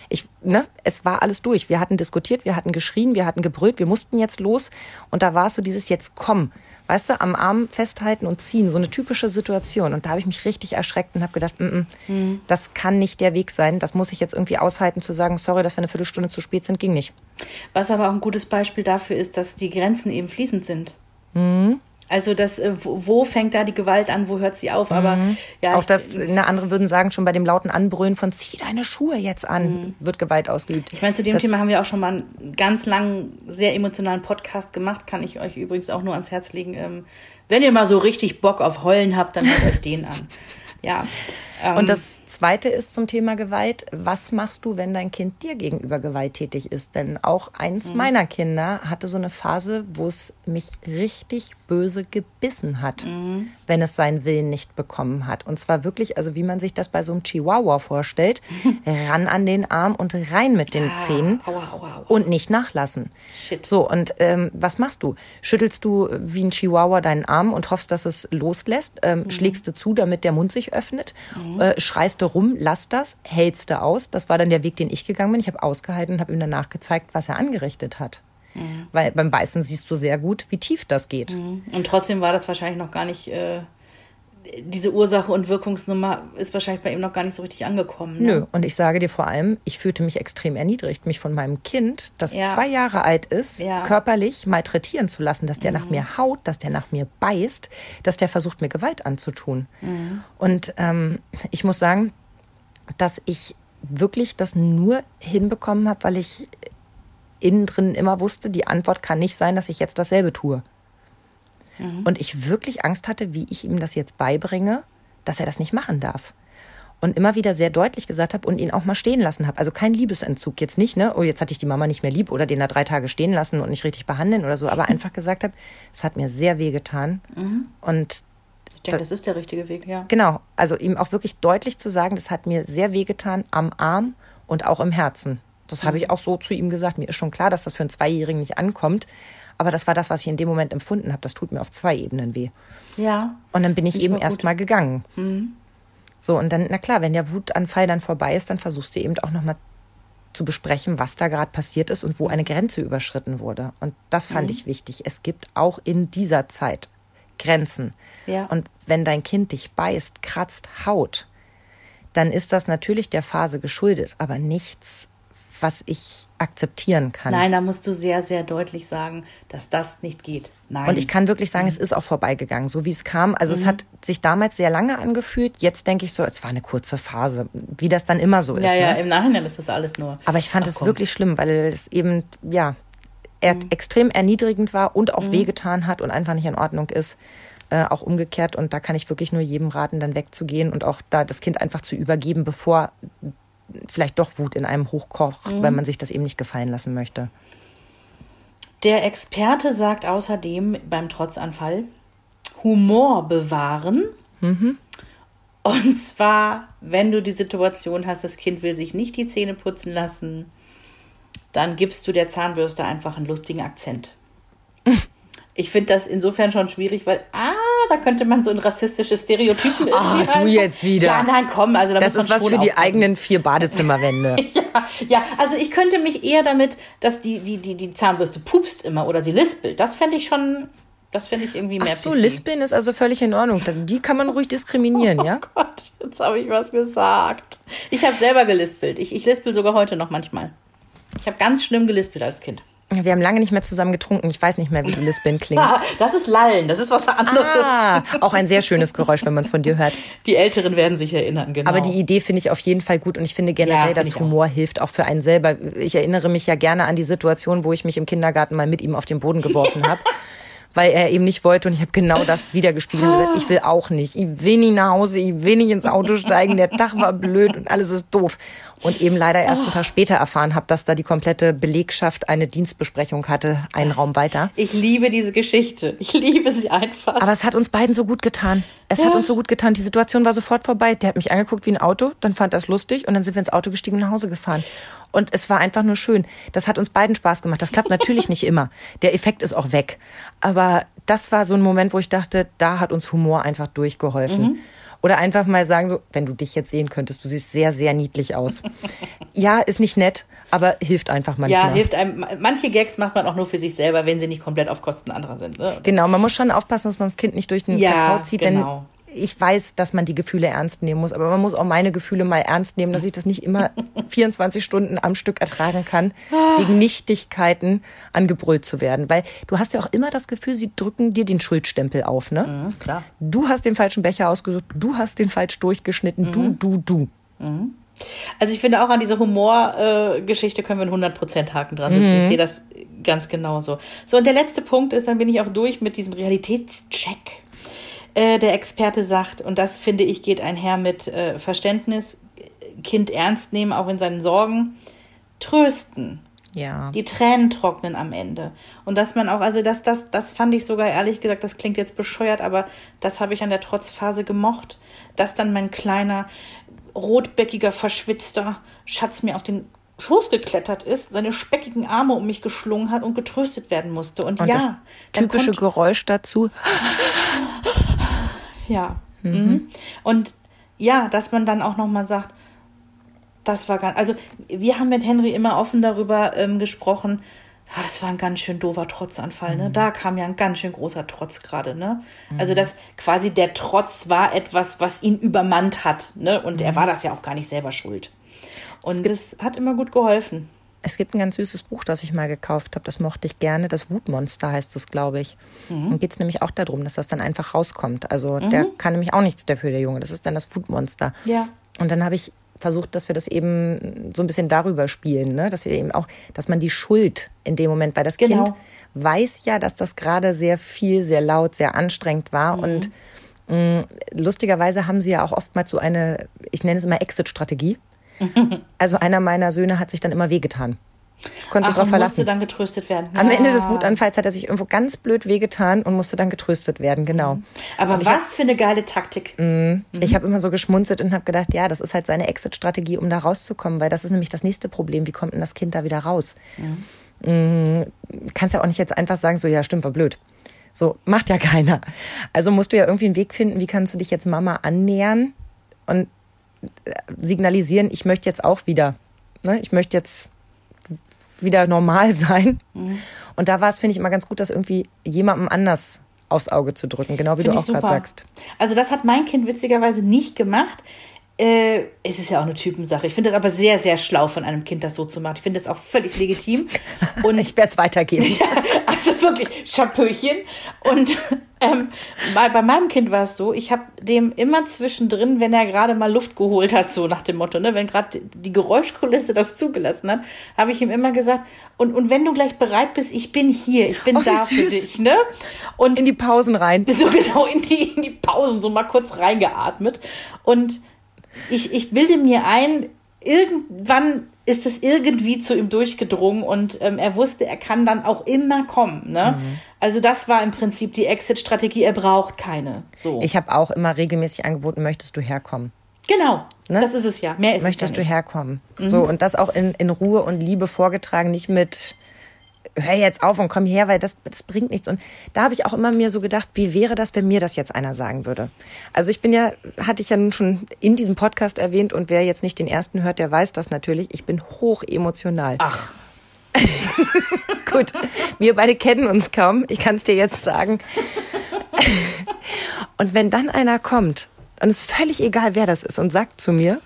Ich, ne, es war alles durch. Wir hatten diskutiert, wir hatten geschrien, wir hatten gebrüllt, wir mussten jetzt los. Und da war es so dieses jetzt komm, weißt du, am Arm festhalten und ziehen, so eine typische Situation. Und da habe ich mich richtig erschreckt und habe gedacht, mm -mm, mhm. das kann nicht der Weg sein. Das muss ich jetzt irgendwie aushalten zu sagen, sorry, dass wir eine Viertelstunde zu spät sind, ging nicht. Was aber auch ein gutes Beispiel dafür ist, dass die Grenzen eben fließend sind. Mhm. Also das, äh, wo fängt da die Gewalt an, wo hört sie auf? Aber mhm. ja, auch das, ne, andere würden sagen, schon bei dem lauten Anbrüllen von zieh deine Schuhe jetzt an, mhm. wird Gewalt ausgeübt. Ich meine, zu dem das, Thema haben wir auch schon mal einen ganz langen, sehr emotionalen Podcast gemacht. Kann ich euch übrigens auch nur ans Herz legen. Ähm, wenn ihr mal so richtig Bock auf Heulen habt, dann hört euch den an. Ja. Ähm, und das Zweite ist zum Thema Gewalt. Was machst du, wenn dein Kind dir gegenüber gewalttätig ist? Denn auch eins mhm. meiner Kinder hatte so eine Phase, wo es mich richtig böse gebissen hat, mhm. wenn es seinen Willen nicht bekommen hat. Und zwar wirklich, also wie man sich das bei so einem Chihuahua vorstellt, ran an den Arm und rein mit den ah, Zähnen aua, aua, aua. und nicht nachlassen. Shit. So, und ähm, was machst du? Schüttelst du wie ein Chihuahua deinen Arm und hoffst, dass es loslässt? Ähm, mhm. Schlägst du zu, damit der Mund sich öffnet? Mhm. Äh, schreist du rum, lass das, hältst du aus. Das war dann der Weg, den ich gegangen bin. Ich habe ausgehalten und habe ihm danach gezeigt, was er angerichtet hat. Mhm. Weil beim Beißen siehst du sehr gut, wie tief das geht. Mhm. Und trotzdem war das wahrscheinlich noch gar nicht. Äh diese Ursache und Wirkungsnummer ist wahrscheinlich bei ihm noch gar nicht so richtig angekommen. Ne? Nö, und ich sage dir vor allem, ich fühlte mich extrem erniedrigt, mich von meinem Kind, das ja. zwei Jahre alt ist, ja. körperlich malträtieren zu lassen, dass der mhm. nach mir haut, dass der nach mir beißt, dass der versucht, mir Gewalt anzutun. Mhm. Und ähm, ich muss sagen, dass ich wirklich das nur hinbekommen habe, weil ich innen drin immer wusste, die Antwort kann nicht sein, dass ich jetzt dasselbe tue. Mhm. Und ich wirklich Angst hatte, wie ich ihm das jetzt beibringe, dass er das nicht machen darf. Und immer wieder sehr deutlich gesagt habe und ihn auch mal stehen lassen habe. Also kein Liebesentzug jetzt nicht, ne? Oh, jetzt hatte ich die Mama nicht mehr lieb oder den da drei Tage stehen lassen und nicht richtig behandeln oder so, aber einfach gesagt habe, es hat mir sehr weh getan. Mhm. Und ich denke, das ist der richtige Weg, ja. Genau, also ihm auch wirklich deutlich zu sagen, das hat mir sehr weh getan am Arm und auch im Herzen. Das mhm. habe ich auch so zu ihm gesagt. Mir ist schon klar, dass das für einen Zweijährigen nicht ankommt. Aber das war das, was ich in dem Moment empfunden habe. Das tut mir auf zwei Ebenen weh. Ja. Und dann bin ich ich eben erstmal gegangen. So, und dann, na klar, wenn der Wutanfall dann vorbei ist, dann versuchst du eben auch nochmal zu besprechen, was da gerade passiert ist und wo eine Grenze überschritten wurde. Und das fand ich wichtig. Es gibt auch in dieser Zeit Grenzen. Ja. Und wenn dein Kind dich beißt, kratzt, haut, dann ist das natürlich der Phase geschuldet, aber nichts, was ich akzeptieren kann. Nein, da musst du sehr, sehr deutlich sagen, dass das nicht geht. Nein. Und ich kann wirklich sagen, es ist auch vorbeigegangen, so wie es kam. Also es hat sich damals sehr lange angefühlt. Jetzt denke ich so, es war eine kurze Phase, wie das dann immer so ist. ja, ja, ne? im Nachhinein ist das alles nur. Aber ich fand es wirklich schlimm, weil es eben, ja, er extrem erniedrigend war und auch wehgetan hat und einfach nicht in Ordnung ist. Äh, auch umgekehrt. Und da kann ich wirklich nur jedem raten, dann wegzugehen und auch da das Kind einfach zu übergeben, bevor vielleicht doch Wut in einem hochkocht, weil man sich das eben nicht gefallen lassen möchte. Der Experte sagt außerdem beim Trotzanfall, Humor bewahren. Und zwar, wenn du die Situation hast, das Kind will sich nicht die Zähne putzen lassen, dann gibst du der Zahnbürste einfach einen lustigen Akzent. Ich finde das insofern schon schwierig, weil, ah, da könnte man so ein rassistisches Stereotypen Ah, irgendwie du jetzt wieder. Ja, nein, komm, also da Das muss ist was für die eigenen vier Badezimmerwände. Ja, ja, also ich könnte mich eher damit, dass die, die, die, die Zahnbürste pupst immer oder sie lispelt. Das fände ich schon, das fände ich irgendwie mehr Ach so, PC. Lispeln ist also völlig in Ordnung. Die kann man ruhig diskriminieren, ja? Gott, jetzt habe ich was gesagt. Ich habe selber gelispelt. Ich, ich lispel sogar heute noch manchmal. Ich habe ganz schlimm gelispelt als Kind. Wir haben lange nicht mehr zusammen getrunken. Ich weiß nicht mehr, wie du Lispeln klingst. Das ist Lallen, das ist was anderes. Ah, auch ein sehr schönes Geräusch, wenn man es von dir hört. Die Älteren werden sich erinnern, genau. Aber die Idee finde ich auf jeden Fall gut und ich finde Ja, generell, finde dass ich auch. Humor hilft auch für einen selber. Ich erinnere mich ja gerne an die Situation, wo ich mich im Kindergarten mal mit ihm auf den Boden geworfen habe. Weil er eben nicht wollte und ich habe genau das wiedergespiegelt und gesagt, ich will auch nicht. Ich will nicht nach Hause, ich will nicht ins Auto steigen, der Tag war blöd und alles ist doof. Und eben leider erst einen Tag später erfahren habe, dass da die komplette Belegschaft eine Dienstbesprechung hatte, einen Raum weiter. ich liebe diese Geschichte. Ich liebe sie einfach. Aber es hat uns beiden so gut getan. Es hat uns so gut getan. Die Situation war sofort vorbei. Der hat mich angeguckt wie ein Auto, dann fand er es lustig und dann sind wir ins Auto gestiegen und nach Hause gefahren. Und es war einfach nur schön. Das hat uns beiden Spaß gemacht. Das klappt natürlich nicht immer. Der Effekt ist auch weg. Aber das war so ein Moment, wo ich dachte, da hat uns Humor einfach durchgeholfen. Mhm. Oder einfach mal sagen, so, wenn du dich jetzt sehen könntest, du siehst sehr, sehr niedlich aus. ja, ist nicht nett, aber hilft einfach manchmal. ja, hilft einem. Manche Gags macht man auch nur für sich selber, wenn sie nicht komplett auf Kosten anderer sind. Ne? Genau, man muss schon aufpassen, dass man das Kind nicht durch den Ja, Kakao zieht, genau. Ich weiß, dass man die Gefühle ernst nehmen muss, aber man muss auch meine Gefühle mal ernst nehmen, dass ich das nicht immer 24 Stunden am Stück ertragen kann, wegen Nichtigkeiten angebrüllt zu werden. Weil du hast ja auch immer das Gefühl, sie drücken dir den Schuldstempel auf, ne? Mhm, klar. Du hast den falschen Becher ausgesucht, du hast den falsch durchgeschnitten, du, Mhm. du, du. Also ich finde auch an dieser Humorgeschichte können wir einen 100% Haken dran setzen. Ich sehe das ganz genauso. So, und der letzte Punkt ist, dann bin ich auch durch mit diesem Realitätscheck. Äh, der Experte sagt, und das finde ich geht einher mit äh, Verständnis, Kind ernst nehmen, auch in seinen Sorgen, trösten. Ja. Die Tränen trocknen am Ende. Und dass man auch, also das, das, das fand ich sogar ehrlich gesagt, das klingt jetzt bescheuert, aber das habe ich an der Trotzphase gemocht, dass dann mein kleiner, rotbäckiger, verschwitzter Schatz mir auf den Schoß geklettert ist, seine speckigen Arme um mich geschlungen hat und getröstet werden musste. Und, Und ja, das typische Geräusch dazu. Ja. Mhm. Und ja, dass man dann auch nochmal sagt, das war ganz, also wir haben mit Henry immer offen darüber ähm, gesprochen, ah, das war ein ganz schön doofer Trotzanfall, ne? Da kam ja ein ganz schön großer Trotz gerade, ne? Also dass quasi der Trotz war etwas, was ihn übermannt hat, ne? Und er war das ja auch gar nicht selber schuld. Und das hat immer gut geholfen. Es gibt ein ganz süßes Buch, das ich mal gekauft habe. Das mochte ich gerne. Das Wutmonster heißt es, glaube ich. Mhm. Dann geht es nämlich auch darum, dass das dann einfach rauskommt. Also der kann nämlich auch nichts dafür, der Junge. Das ist dann das Wutmonster. Ja. Und dann habe ich versucht, dass wir das eben so ein bisschen darüber spielen, ne? dass wir eben auch, dass man die Schuld in dem Moment, weil das Genau. Kind weiß ja, dass das gerade sehr viel, sehr laut, sehr anstrengend war und mh, lustigerweise haben sie ja auch oftmals so eine, ich nenne es immer Exit-Strategie. Also einer meiner Söhne hat sich dann immer wehgetan. Konnte sich drauf und musste verlassen. dann getröstet werden. Am Ende des Ja. Wutanfalls hat er sich irgendwo ganz blöd wehgetan und musste dann getröstet werden, genau. Aber was für eine geile Taktik. Ich habe immer so geschmunzelt und habe gedacht, ja, das ist halt seine Exit-Strategie, um da rauszukommen, weil das ist nämlich das nächste Problem. Wie kommt denn das Kind da wieder raus? Mm, Kann kannst ja auch nicht jetzt einfach sagen, so, ja, stimmt, war blöd. So, macht ja keiner. Also musst du ja irgendwie einen Weg finden, wie kannst du dich jetzt Mama annähern und signalisieren, ich möchte jetzt auch wieder, ne, ich möchte jetzt wieder normal sein. Mhm. Und da war es, finde ich, immer ganz gut, das irgendwie jemandem anders aufs Auge zu drücken, genau wie Find du auch gerade sagst. Also das hat mein Kind witzigerweise nicht gemacht. Äh, es ist ja auch eine Typensache. Ich finde das aber sehr, sehr schlau von einem Kind, das so zu machen. Ich finde das auch völlig legitim. Und ich werde es weitergeben. ja, also wirklich, Schapöchen. Und ähm, bei meinem Kind war es so, ich habe dem immer zwischendrin, wenn er gerade mal Luft geholt hat, so nach dem Motto, ne, wenn gerade die Geräuschkulisse das zugelassen hat, habe ich ihm immer gesagt, und, und wenn du gleich bereit bist, ich bin hier, ich bin oh, da für dich. Ne? Und in die Pausen rein. So genau, in die, in die Pausen, so mal kurz reingeatmet. Und ich, ich bilde mir ein, irgendwann ist es irgendwie zu ihm durchgedrungen und ähm, er wusste, er kann dann auch immer kommen. Ne? Mhm. Also das war im Prinzip die Exit-Strategie, er braucht keine. So. Ich habe auch immer regelmäßig angeboten, möchtest du herkommen? Genau, ne? das ist es ja. Mehr ist möchtest es ja du herkommen? Mhm. So und das auch in, in Ruhe und Liebe vorgetragen, nicht mit hör jetzt auf und komm her, weil das, das bringt nichts. Und da habe ich auch immer mir so gedacht, wie wäre das, wenn mir das jetzt einer sagen würde? Also ich bin ja, hatte ich ja nun schon in diesem Podcast erwähnt und wer jetzt nicht den ersten hört, der weiß das natürlich. Ich bin hoch emotional. Ach. Gut, wir beide kennen uns kaum. Ich kann es dir jetzt sagen. und wenn dann einer kommt, und es ist völlig egal, wer das ist, und sagt zu mir,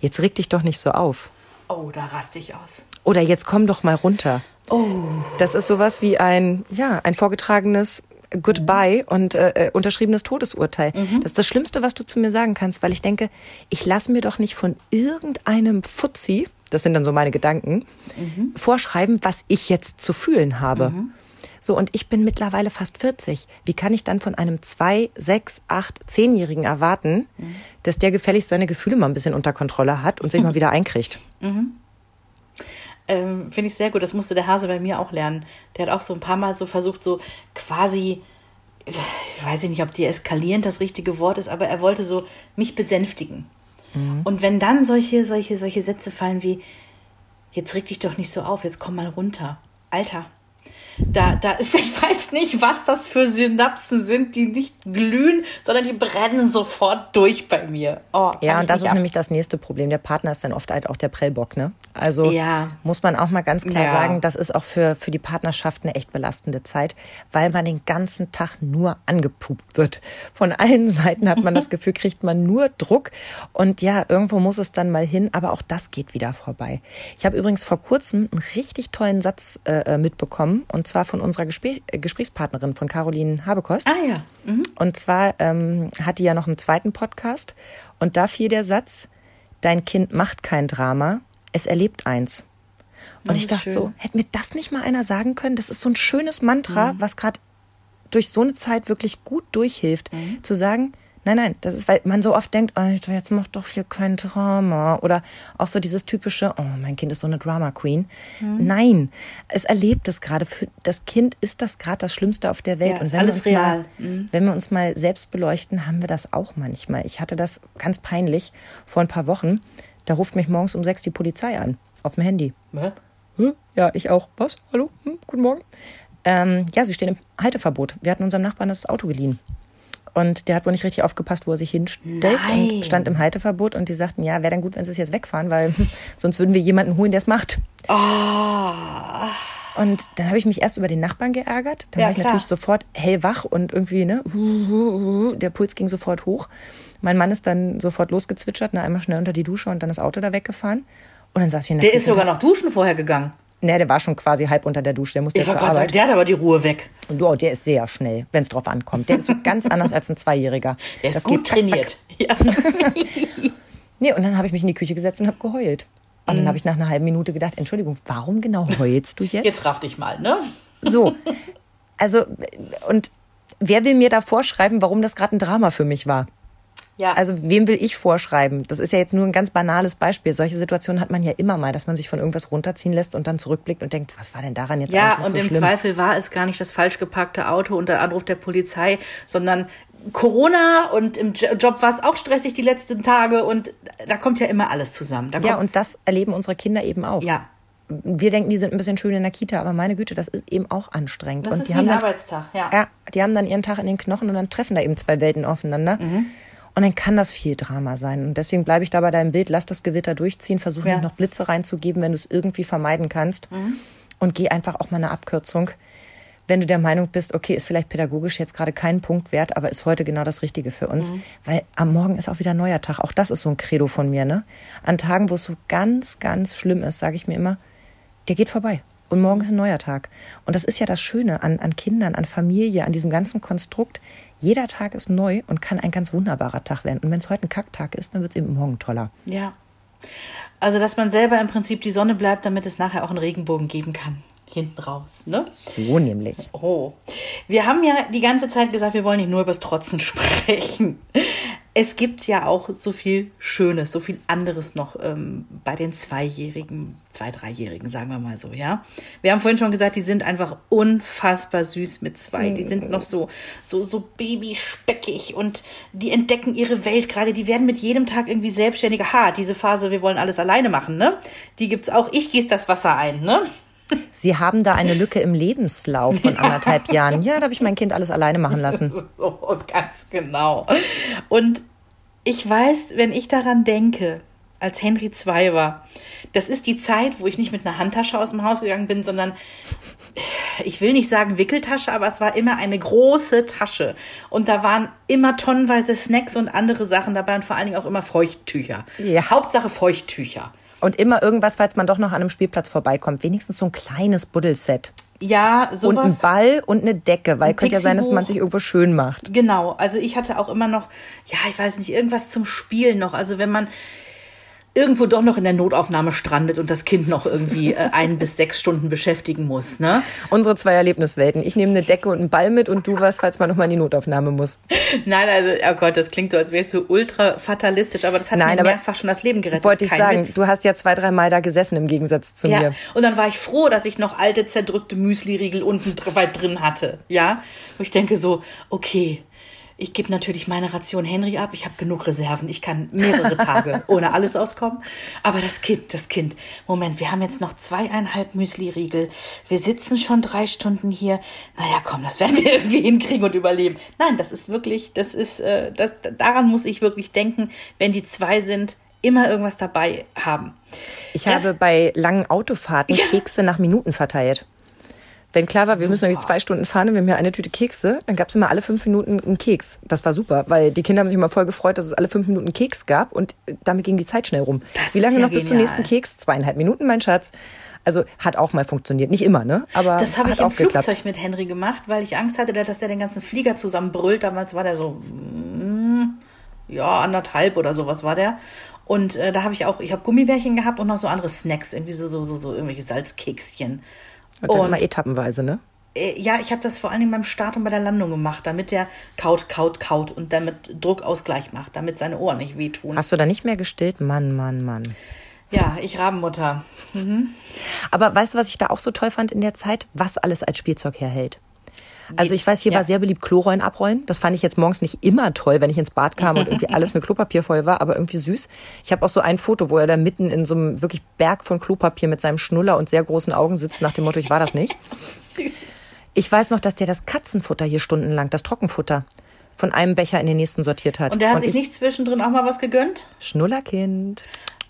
jetzt reg dich doch nicht so auf. Oh, da raste ich aus. Oder jetzt komm doch mal runter. Oh. Das ist sowas wie ein, ja, ein vorgetragenes Goodbye und äh, äh, unterschriebenes Todesurteil. Mhm. Das ist das Schlimmste, was du zu mir sagen kannst, weil ich denke, ich lasse mir doch nicht von irgendeinem Fuzzi, das sind dann so meine Gedanken, mhm. vorschreiben, was ich jetzt zu fühlen habe. Mhm. So, und ich bin mittlerweile fast 40. Wie kann ich dann von einem zwei, sechs, acht, zehnjährigen erwarten, mhm. dass der gefälligst seine Gefühle mal ein bisschen unter Kontrolle hat und sich mal wieder einkriegt? Mhm. Ähm, Finde ich sehr gut. Das musste der Hase bei mir auch lernen. Der hat auch so ein paar Mal so versucht, so quasi, ich weiß nicht, ob deeskalierend das richtige Wort ist, aber er wollte so mich besänftigen. Mhm. Und wenn dann solche, solche, solche Sätze fallen wie, jetzt reg dich doch nicht so auf, jetzt komm mal runter. Alter, da, da ist, ich weiß nicht, was das für Synapsen sind, die nicht glühen, sondern die brennen sofort durch bei mir. Oh, ja, und das ist ab. nämlich das nächste Problem. Der Partner ist dann oft halt auch der Prellbock, ne? Also ja. muss man auch mal ganz klar ja. sagen, das ist auch für, für die Partnerschaft eine echt belastende Zeit, weil man den ganzen Tag nur angepupt wird. Von allen Seiten hat man das Gefühl, kriegt man nur Druck. Und ja, irgendwo muss es dann mal hin, aber auch das geht wieder vorbei. Ich habe übrigens vor kurzem einen richtig tollen Satz äh, äh mitbekommen. Und zwar von unserer Gespräch, äh, Gesprächspartnerin von Caroline Habekost. Ah ja. Mhm. Und zwar ähm, hat die ja noch einen zweiten Podcast und da fiel der Satz, dein Kind macht kein Drama, es erlebt eins. Und ich dachte schön. so, hätte mir das nicht mal einer sagen können? Das ist so ein schönes Mantra, mhm. was gerade durch so eine Zeit wirklich gut durchhilft, mhm. zu sagen, Nein, nein, das ist, weil man so oft denkt, Alter, jetzt mach doch hier kein Drama. Oder auch so dieses typische, oh, mein Kind ist so eine Drama Queen. Mhm. Nein, es erlebt es gerade. Für das Kind ist das gerade das Schlimmste auf der Welt. Ja, Und wenn alles wir, real. Mal, mhm. wenn wir uns mal selbst beleuchten, haben wir das auch manchmal. Ich hatte das ganz peinlich vor ein paar Wochen. Da ruft mich morgens um sechs die Polizei an. Auf dem Handy. Hä? Ja, ich auch. Was? Hallo? Hm, guten Morgen. Ähm, ja, sie stehen im Halteverbot. Wir hatten unserem Nachbarn das Auto geliehen. Und der hat wohl nicht richtig aufgepasst, wo er sich hinstellt Nein. und stand im Halteverbot. Und die sagten, ja, wäre dann gut, wenn sie es jetzt wegfahren, weil sonst würden wir jemanden holen, der es macht. Oh. Und dann habe ich mich erst über den Nachbarn geärgert. Dann ja, war ich klar. natürlich sofort hellwach und irgendwie, ne, der Puls ging sofort hoch. Mein Mann ist dann sofort losgezwitschert, ne, einmal schnell unter die Dusche und dann das Auto da weggefahren. Und dann saß ich in der Der ist sogar noch duschen vorher gegangen. Ne, der war schon quasi halb unter der Dusche. Der musste ich ja zur Arbeit. Sagen, der hat aber die Ruhe weg. Und oh, der ist sehr schnell, wenn es drauf ankommt. Der ist so ganz anders als ein Zweijähriger. Der ist das gut trainiert. Ja. nee, und dann habe ich mich in die Küche gesetzt und habe geheult. Und mhm. dann habe ich nach einer halben Minute gedacht, Entschuldigung, warum genau heulst du jetzt? Jetzt raff dich mal, ne? So. Also, und wer will mir da vorschreiben, warum das gerade ein Drama für mich war? Ja. Also wem will ich vorschreiben? Das ist ja jetzt nur ein ganz banales Beispiel. Solche Situationen hat man ja immer mal, dass man sich von irgendwas runterziehen lässt und dann zurückblickt und denkt, was war denn daran jetzt ja, eigentlich so schlimm? Ja, und im Zweifel war es gar nicht das falsch geparkte Auto und der Anruf der Polizei, sondern Corona und im Job war es auch stressig die letzten Tage und da kommt ja immer alles zusammen. Ja, und das erleben unsere Kinder eben auch. Ja. wir denken, die sind ein bisschen schön in der Kita, aber meine Güte, das ist eben auch anstrengend. Das und ist die haben ein dann, Arbeitstag, ja. ja, die haben dann ihren Tag in den Knochen und dann treffen da eben zwei Welten aufeinander. Mhm. Und dann kann das viel Drama sein. Und deswegen bleibe ich da bei deinem Bild, lass das Gewitter durchziehen, versuche Ja. nicht noch Blitze reinzugeben, wenn du es irgendwie vermeiden kannst. Mhm. Und geh einfach auch mal eine Abkürzung. Wenn du der Meinung bist, okay, ist vielleicht pädagogisch jetzt gerade kein Punkt wert, aber ist heute genau das Richtige für uns. Mhm. Weil am Morgen ist auch wieder ein neuer Tag. Auch das ist so ein Credo von mir, ne? An Tagen, wo es so ganz, ganz schlimm ist, sage ich mir immer, der geht vorbei. Und morgen ist ein neuer Tag. Und das ist ja das Schöne an, an Kindern, an Familie, an diesem ganzen Konstrukt. Jeder Tag ist neu und kann ein ganz wunderbarer Tag werden. Und wenn es heute ein Kacktag ist, dann wird es eben morgen toller. Ja. Also, dass man selber im Prinzip die Sonne bleibt, damit es nachher auch einen Regenbogen geben kann. Hinten raus, ne? So nämlich. Oh. Wir haben ja die ganze Zeit gesagt, wir wollen nicht nur über das Trotzen sprechen. Es gibt ja auch so viel Schönes, so viel anderes noch ähm, bei den Zweijährigen, Zwei-, Dreijährigen, sagen wir mal so, ja. Wir haben vorhin schon gesagt, die sind einfach unfassbar süß mit zwei. Die sind noch so, so, so babyspeckig und die entdecken ihre Welt gerade. Die werden mit jedem Tag irgendwie selbstständiger. Ha, diese Phase, wir wollen alles alleine machen, ne? Die gibt's auch. Ich gieße das Wasser ein, ne? Sie haben da eine Lücke im Lebenslauf von anderthalb Jahren. Ja, da habe ich mein Kind alles alleine machen lassen. So, ganz genau. Und ich weiß, wenn ich daran denke, als Henry 2 war, das ist die Zeit, wo ich nicht mit einer Handtasche aus dem Haus gegangen bin, sondern ich will nicht sagen Wickeltasche, aber es war immer eine große Tasche. Und da waren immer tonnenweise Snacks und andere Sachen dabei und vor allen Dingen auch immer Feuchttücher. Ja. Hauptsache Feuchttücher. Und immer irgendwas, falls man doch noch an einem Spielplatz vorbeikommt. Wenigstens so ein kleines Buddelset. Ja, Und ein sowas. Ball und eine Decke, weil könnte ja sein, dass man sich irgendwo schön macht. Genau, also ich hatte auch immer noch, ja, ich weiß nicht, irgendwas zum Spielen noch. Also wenn man irgendwo doch noch in der Notaufnahme strandet und das Kind noch irgendwie äh, ein bis sechs Stunden beschäftigen muss, ne? Unsere zwei Erlebniswelten. Ich nehme eine Decke und einen Ball mit und du was, falls man nochmal in die Notaufnahme muss. Nein, also, oh Gott, das klingt so, als wärst du ultra fatalistisch, aber das hat Nein, mir mehrfach schon das Leben gerettet. Wollte ich sagen, Witz. du hast ja zwei, drei Mal da gesessen im Gegensatz zu Ja, mir. und dann war ich froh, dass ich noch alte, zerdrückte Müsli-Riegel unten weit drin hatte. Ja, wo ich denke so, okay, ich gebe natürlich meine Ration Henry ab. Ich habe genug Reserven. Ich kann mehrere Tage ohne alles auskommen. Aber das Kind, das Kind. Moment, wir haben jetzt noch zweieinhalb Müsli-Riegel. Wir sitzen schon drei Stunden hier. Naja, komm, das werden wir irgendwie hinkriegen und überleben. Nein, das ist wirklich, das ist, äh, das, daran muss ich wirklich denken, wenn die zwei sind, immer irgendwas dabei haben. Ich Das- habe bei langen Autofahrten Ja. Kekse nach Minuten verteilt. Wenn klar war, wir müssen irgendwie zwei Stunden fahren und wir haben ja eine Tüte Kekse, dann gab es immer alle fünf Minuten einen Keks. Das war super, weil die Kinder haben sich immer voll gefreut, dass es alle fünf Minuten Keks gab und damit ging die Zeit schnell rum. Das Wie lange ja noch bis zum genial. nächsten Keks? Zweieinhalb Minuten, mein Schatz. Also hat auch mal funktioniert. Nicht immer, ne? Aber Das habe ich im geklappt. Flugzeug mit Henry gemacht, weil ich Angst hatte, dass der den ganzen Flieger zusammenbrüllt. Damals war der so, mm, ja, anderthalb oder sowas war der. Und äh, da habe ich auch, ich habe Gummibärchen gehabt und noch so andere Snacks, irgendwie so, so, so, so irgendwelche Salzkekschen. Und dann Und- immer etappenweise, ne? Äh, ja, ich habe das vor allen Dingen beim Start und bei der Landung gemacht, damit der kaut, kaut, kaut und damit Druckausgleich macht, damit seine Ohren nicht wehtun. Hast du da nicht mehr gestillt? Mann, Mann, Mann. Ja, ich Rabenmutter. Aber weißt du, was ich da auch so toll fand in der Zeit? Was alles als Spielzeug herhält. Also ich weiß, hier Ja. war sehr beliebt Klorollen abrollen. Das fand ich jetzt morgens nicht immer toll, wenn ich ins Bad kam und irgendwie alles mit Klopapier voll war, aber irgendwie süß. Ich habe auch so ein Foto, wo er da mitten in so einem wirklich Berg von Klopapier mit seinem Schnuller und sehr großen Augen sitzt, nach dem Motto, ich war das nicht. Süß. Ich weiß noch, dass der das Katzenfutter hier stundenlang, das Trockenfutter, von einem Becher in den nächsten sortiert hat. Und der hat sich ich, nicht zwischendrin auch mal was gegönnt? Schnullerkind.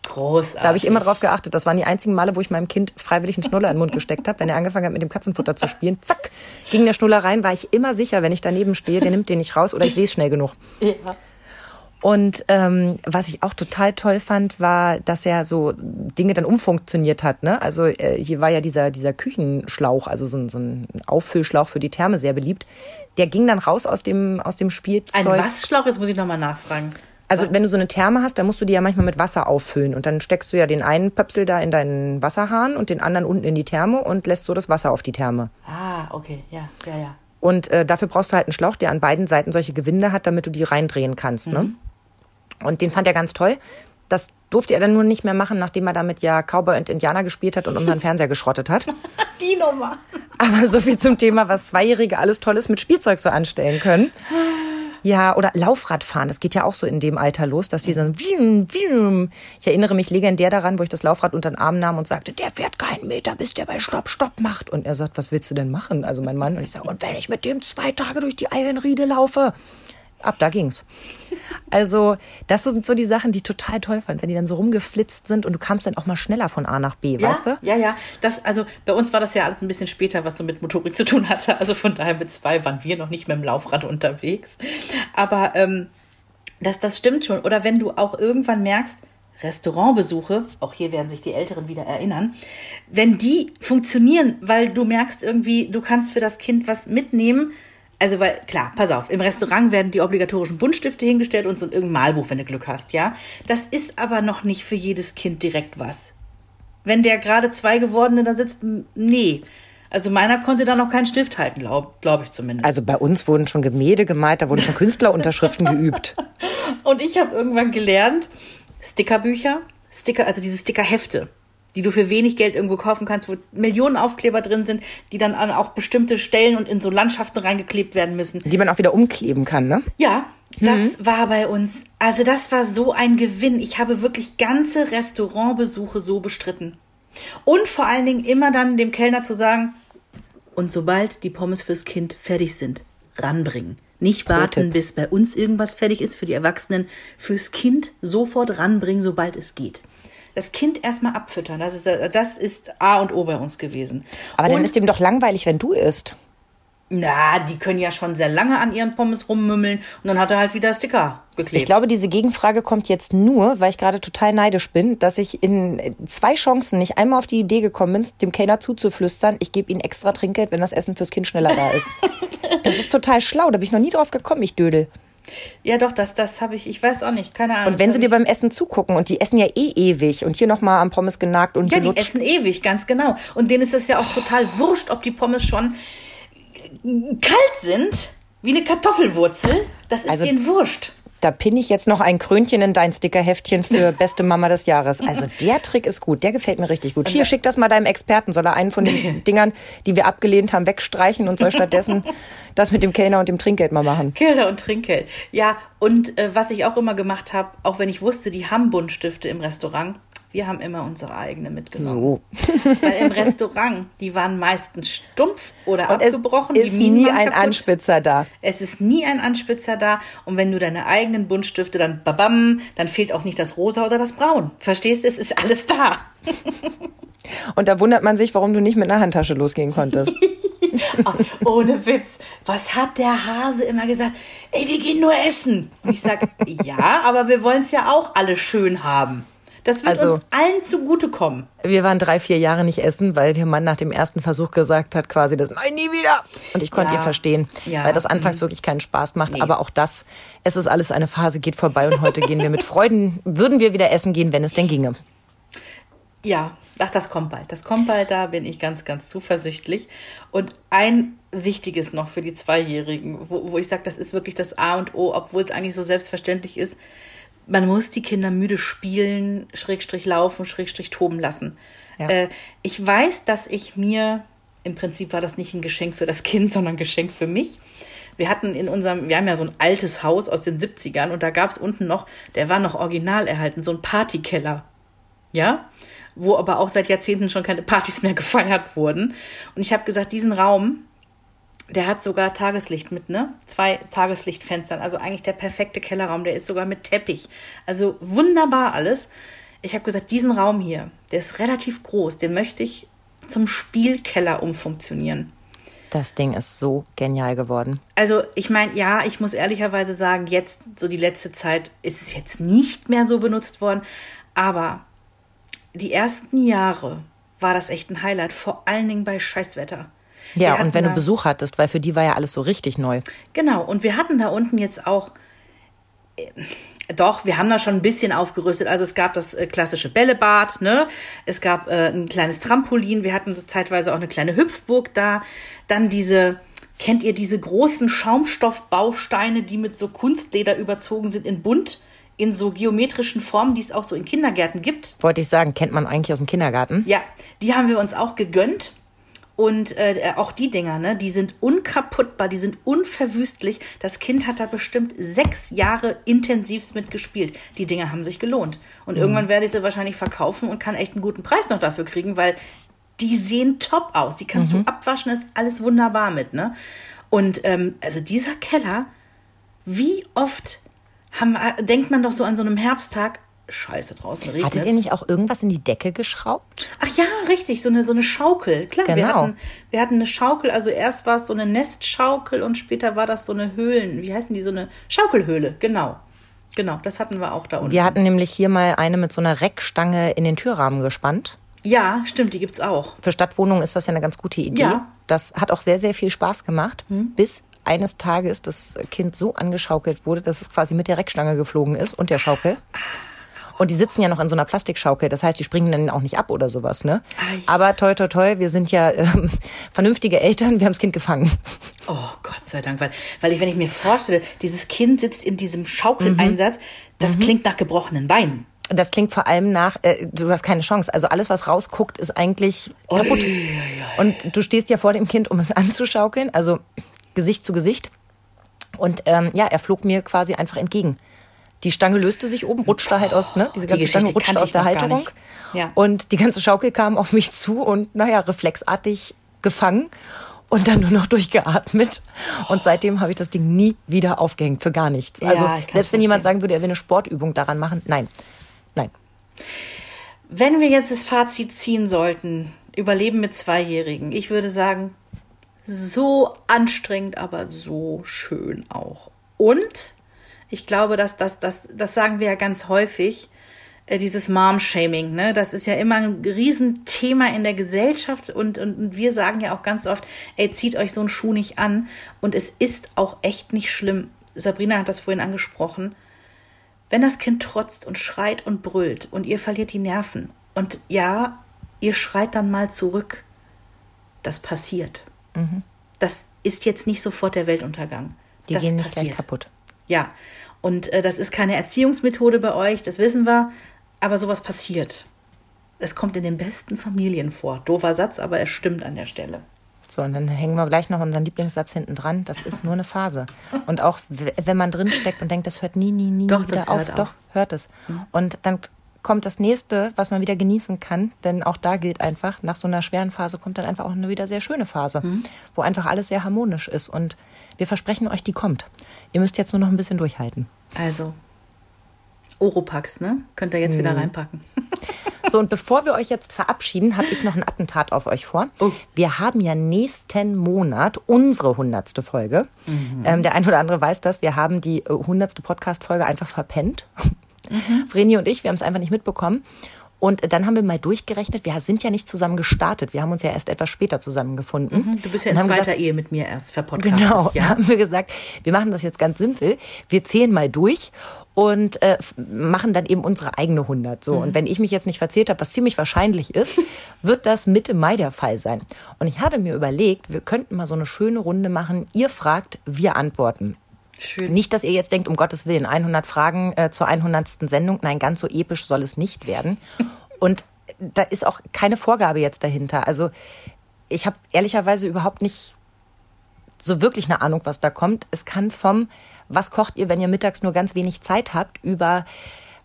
Großartig. Da habe ich immer drauf geachtet. Das waren die einzigen Male, wo ich meinem Kind freiwillig einen Schnuller in den Mund gesteckt habe. Wenn er angefangen hat, mit dem Katzenfutter zu spielen, zack, ging der Schnuller rein, war ich immer sicher, wenn ich daneben stehe, der nimmt den nicht raus oder ich sehe es schnell genug. Ja. Und ähm, was ich auch total toll fand, war, dass er so Dinge dann umfunktioniert hat. Ne? Also äh, hier war ja dieser, dieser Küchenschlauch, also so ein, so ein Auffüllschlauch für die Therme sehr beliebt. Der ging dann raus aus dem, aus dem Spielzeug. Ein Waschschlauch? Jetzt muss ich nochmal nachfragen. Also wenn du so eine Therme hast, dann musst du die ja manchmal mit Wasser auffüllen und dann steckst du ja den einen Pöpsel da in deinen Wasserhahn und den anderen unten in die Therme und lässt so das Wasser auf die Therme. Ah, okay, ja, ja, ja. Und äh, dafür brauchst du halt einen Schlauch, der an beiden Seiten solche Gewinde hat, damit du die reindrehen kannst. Ne? Und den fand er ganz toll. Das durfte er dann nur nicht mehr machen, nachdem er damit ja Cowboy und Indianer gespielt hat und unseren Fernseher geschrottet hat. Die Nummer. Aber so viel zum Thema, was Zweijährige alles Tolles mit Spielzeug so anstellen können. Ja, oder Laufradfahren. Das geht ja auch so in dem Alter los, dass die dann wium, wium. Ich erinnere mich legendär daran, wo ich das Laufrad unter den Arm nahm und sagte, der fährt keinen Meter, bis der bei Stopp, Stopp macht. Und er sagt, was willst du denn machen? Also mein Mann. Und ich sage, und wenn ich mit dem zwei Tage durch die Eilenriede laufe? Ab da ging's. Also, das sind so die Sachen, die ich total toll fand, wenn die dann so rumgeflitzt sind und du kamst dann auch mal schneller von A nach B, ja, weißt du? Ja, ja. Das, also bei uns war das ja alles ein bisschen später, was so mit Motorik zu tun hatte. Also von daher mit zwei waren wir noch nicht mit dem Laufrad unterwegs. Aber ähm, das, das stimmt schon. Oder wenn du auch irgendwann merkst, Restaurantbesuche, auch hier werden sich die Älteren wieder erinnern, wenn die funktionieren, weil du merkst irgendwie, du kannst für das Kind was mitnehmen, also, weil, klar, pass auf, im Restaurant werden die obligatorischen Buntstifte hingestellt und so irgendein Malbuch, wenn du Glück hast, ja. Das ist aber noch nicht für jedes Kind direkt was. Wenn der gerade zwei Gewordene da sitzt, nee. Also meiner konnte da noch keinen Stift halten, glaube glaub ich zumindest. Also bei uns wurden schon Gemälde gemalt, da wurden schon Künstlerunterschriften geübt. Und ich habe irgendwann gelernt, Stickerbücher, Sticker, also diese Stickerhefte die du für wenig Geld irgendwo kaufen kannst, wo Millionen Aufkleber drin sind, die dann an auch bestimmte Stellen und in so Landschaften reingeklebt werden müssen. Die man auch wieder umkleben kann, ne? Ja, das mhm. war bei uns. Also das war so ein Gewinn. Ich habe wirklich ganze Restaurantbesuche so bestritten. Und vor allen Dingen immer dann dem Kellner zu sagen, und sobald die Pommes fürs Kind fertig sind, ranbringen. Nicht warten, bis bei uns irgendwas fertig ist für die Erwachsenen. Fürs Kind sofort ranbringen, sobald es geht das Kind erstmal abfüttern. Das ist, das ist A und O bei uns gewesen. Aber dann und, ist dem doch langweilig, wenn du isst. Na, die können ja schon sehr lange an ihren Pommes rummümmeln und dann hat er halt wieder Sticker geklebt. Ich glaube, diese Gegenfrage kommt jetzt nur, weil ich gerade total neidisch bin, dass ich in zwei Chancen nicht einmal auf die Idee gekommen bin, dem Kellner zuzuflüstern, ich gebe ihm extra Trinkgeld, wenn das Essen fürs Kind schneller da ist. das ist total schlau, da bin ich noch nie drauf gekommen, ich Dödel. Ja, doch, das, das habe ich, ich weiß auch nicht, keine Ahnung. Und wenn sie dir beim Essen zugucken und die essen ja eh ewig und hier nochmal am Pommes genagt und Ja, gelutscht. die essen ewig, ganz genau. Und denen ist es ja auch total wurscht, ob die Pommes schon kalt sind, wie eine Kartoffelwurzel. Das ist also, denen wurscht da pinne ich jetzt noch ein Krönchen in dein Stickerheftchen für beste Mama des Jahres. Also der Trick ist gut, der gefällt mir richtig gut. Hier, schick das mal deinem Experten, soll er einen von den Dingern, die wir abgelehnt haben, wegstreichen und soll stattdessen das mit dem Kellner und dem Trinkgeld mal machen. Kellner und Trinkgeld. Ja, und äh, was ich auch immer gemacht habe, auch wenn ich wusste, die haben Buntstifte im Restaurant, wir haben immer unsere eigene mitgenommen. So. Weil im Restaurant, die waren meistens stumpf oder und abgebrochen. Es ist nie ein kaputt. Anspitzer da. Es ist nie ein Anspitzer da. Und wenn du deine eigenen Buntstifte dann babam, dann fehlt auch nicht das Rosa oder das Braun. Verstehst du? Es ist alles da. Und da wundert man sich, warum du nicht mit einer Handtasche losgehen konntest. oh, ohne Witz. Was hat der Hase immer gesagt? Ey, wir gehen nur essen. Und ich sag, ja, aber wir wollen es ja auch alle schön haben. Das wird also, uns allen zugutekommen. Wir waren drei, vier Jahre nicht essen, weil der Mann nach dem ersten Versuch gesagt hat, quasi, das nein, nie wieder. Und ich konnte ja. ihn verstehen, ja. weil das anfangs mhm. wirklich keinen Spaß macht. Nee. Aber auch das, es ist alles eine Phase, geht vorbei und heute gehen wir mit Freuden, würden wir wieder essen gehen, wenn es denn ginge. Ja, ach, das kommt bald. Das kommt bald, da bin ich ganz, ganz zuversichtlich. Und ein wichtiges noch für die Zweijährigen, wo, wo ich sage, das ist wirklich das A und O, obwohl es eigentlich so selbstverständlich ist man muss die Kinder müde spielen, Schrägstrich laufen, Schrägstrich toben lassen. Ja. Äh, ich weiß, dass ich mir, im Prinzip war das nicht ein Geschenk für das Kind, sondern ein Geschenk für mich. Wir hatten in unserem, wir haben ja so ein altes Haus aus den 70ern und da gab es unten noch, der war noch original erhalten, so ein Partykeller. Ja? Wo aber auch seit Jahrzehnten schon keine Partys mehr gefeiert wurden. Und ich habe gesagt, diesen Raum, der hat sogar Tageslicht mit, ne? Zwei Tageslichtfenstern. Also eigentlich der perfekte Kellerraum. Der ist sogar mit Teppich. Also wunderbar alles. Ich habe gesagt, diesen Raum hier, der ist relativ groß. Den möchte ich zum Spielkeller umfunktionieren. Das Ding ist so genial geworden. Also ich meine, ja, ich muss ehrlicherweise sagen, jetzt so die letzte Zeit ist es jetzt nicht mehr so benutzt worden. Aber die ersten Jahre war das echt ein Highlight. Vor allen Dingen bei Scheißwetter. Ja, und wenn du Besuch hattest, weil für die war ja alles so richtig neu. Genau, und wir hatten da unten jetzt auch. Äh, doch, wir haben da schon ein bisschen aufgerüstet. Also es gab das äh, klassische Bällebad, ne? Es gab äh, ein kleines Trampolin. Wir hatten zeitweise auch eine kleine Hüpfburg da. Dann diese, kennt ihr diese großen Schaumstoffbausteine, die mit so Kunstleder überzogen sind in bunt? in so geometrischen Formen, die es auch so in Kindergärten gibt. Wollte ich sagen, kennt man eigentlich aus dem Kindergarten? Ja, die haben wir uns auch gegönnt. Und äh, auch die Dinger, ne, die sind unkaputtbar, die sind unverwüstlich. Das Kind hat da bestimmt sechs Jahre intensivst mitgespielt. Die Dinger haben sich gelohnt. Und mhm. irgendwann werde ich sie wahrscheinlich verkaufen und kann echt einen guten Preis noch dafür kriegen, weil die sehen top aus. Die kannst mhm. du abwaschen, ist alles wunderbar mit, ne? Und ähm, also dieser Keller, wie oft haben, denkt man doch so an so einem Herbsttag, Scheiße, draußen regnet Hattet ihr nicht auch irgendwas in die Decke geschraubt? Ach ja, richtig, so eine, so eine Schaukel. Klar, genau. wir, hatten, wir hatten eine Schaukel, also erst war es so eine Nestschaukel und später war das so eine Höhlen, wie heißen die, so eine Schaukelhöhle, genau. Genau, das hatten wir auch da unten. Wir hatten nämlich hier mal eine mit so einer Reckstange in den Türrahmen gespannt. Ja, stimmt, die gibt's auch. Für Stadtwohnungen ist das ja eine ganz gute Idee. Ja. Das hat auch sehr, sehr viel Spaß gemacht, hm. bis eines Tages das Kind so angeschaukelt wurde, dass es quasi mit der Reckstange geflogen ist und der Schaukel. Und die sitzen ja noch in so einer Plastikschaukel. Das heißt, die springen dann auch nicht ab oder sowas, ne? Aber toi, toi, toi, wir sind ja ähm, vernünftige Eltern. Wir haben das Kind gefangen. Oh, Gott sei Dank. Weil, weil ich, wenn ich mir vorstelle, dieses Kind sitzt in diesem Schaukeleinsatz, mhm. das mhm. klingt nach gebrochenen Beinen. Das klingt vor allem nach, äh, du hast keine Chance. Also alles, was rausguckt, ist eigentlich kaputt. Oi, oi, oi. Und du stehst ja vor dem Kind, um es anzuschaukeln, also Gesicht zu Gesicht. Und ähm, ja, er flog mir quasi einfach entgegen. Die Stange löste sich oben, rutschte halt aus, ne? Diese ganze die Stange rutschte aus der Halterung. Ja. Und die ganze Schaukel kam auf mich zu und, naja, reflexartig gefangen und dann nur noch durchgeatmet. Und seitdem habe ich das Ding nie wieder aufgehängt, für gar nichts. Also, ja, selbst wenn jemand sagen würde, er will eine Sportübung daran machen, nein. Nein. Wenn wir jetzt das Fazit ziehen sollten, Überleben mit Zweijährigen, ich würde sagen, so anstrengend, aber so schön auch. Und ich glaube, dass das, das, das sagen wir ja ganz häufig, äh, dieses Mom-Shaming, ne? Das ist ja immer ein Riesenthema in der Gesellschaft und, und, und wir sagen ja auch ganz oft, ey, zieht euch so einen Schuh nicht an. Und es ist auch echt nicht schlimm. Sabrina hat das vorhin angesprochen. Wenn das Kind trotzt und schreit und brüllt und ihr verliert die Nerven und ja, ihr schreit dann mal zurück, das passiert. Mhm. Das ist jetzt nicht sofort der Weltuntergang. Die das gehen nicht passiert. gleich kaputt. Ja, und äh, das ist keine Erziehungsmethode bei euch, das wissen wir, aber sowas passiert. Es kommt in den besten Familien vor. Doofer Satz, aber es stimmt an der Stelle. So, und dann hängen wir gleich noch unseren Lieblingssatz hinten dran. Das ist nur eine Phase. Und auch wenn man drin steckt und denkt, das hört nie, nie, nie doch, wieder auf, hört doch, hört es. Mhm. Und dann kommt das nächste, was man wieder genießen kann, denn auch da gilt einfach, nach so einer schweren Phase kommt dann einfach auch eine wieder sehr schöne Phase, mhm. wo einfach alles sehr harmonisch ist. Und wir versprechen euch, die kommt. Ihr müsst jetzt nur noch ein bisschen durchhalten. Also, Oropax, ne? Könnt ihr jetzt mhm. wieder reinpacken. So, und bevor wir euch jetzt verabschieden, habe ich noch ein Attentat auf euch vor. Oh. Wir haben ja nächsten Monat unsere hundertste Folge. Mhm. Ähm, der ein oder andere weiß das. Wir haben die äh, hundertste Podcast-Folge einfach verpennt. Mhm. Vreni und ich, wir haben es einfach nicht mitbekommen. Und dann haben wir mal durchgerechnet, wir sind ja nicht zusammen gestartet, wir haben uns ja erst etwas später zusammengefunden. Mhm, du bist ja in zweiter gesagt, Ehe mit mir erst verpodcastet. Genau, ja. haben wir gesagt, wir machen das jetzt ganz simpel, wir zählen mal durch und äh, machen dann eben unsere eigene 100. So. Mhm. Und wenn ich mich jetzt nicht verzählt habe, was ziemlich wahrscheinlich ist, wird das Mitte Mai der Fall sein. Und ich hatte mir überlegt, wir könnten mal so eine schöne Runde machen. Ihr fragt, wir antworten. Schön. Nicht, dass ihr jetzt denkt, um Gottes Willen, 100 Fragen äh, zur 100. Sendung. Nein, ganz so episch soll es nicht werden. Und da ist auch keine Vorgabe jetzt dahinter. Also ich habe ehrlicherweise überhaupt nicht so wirklich eine Ahnung, was da kommt. Es kann vom, was kocht ihr, wenn ihr mittags nur ganz wenig Zeit habt, über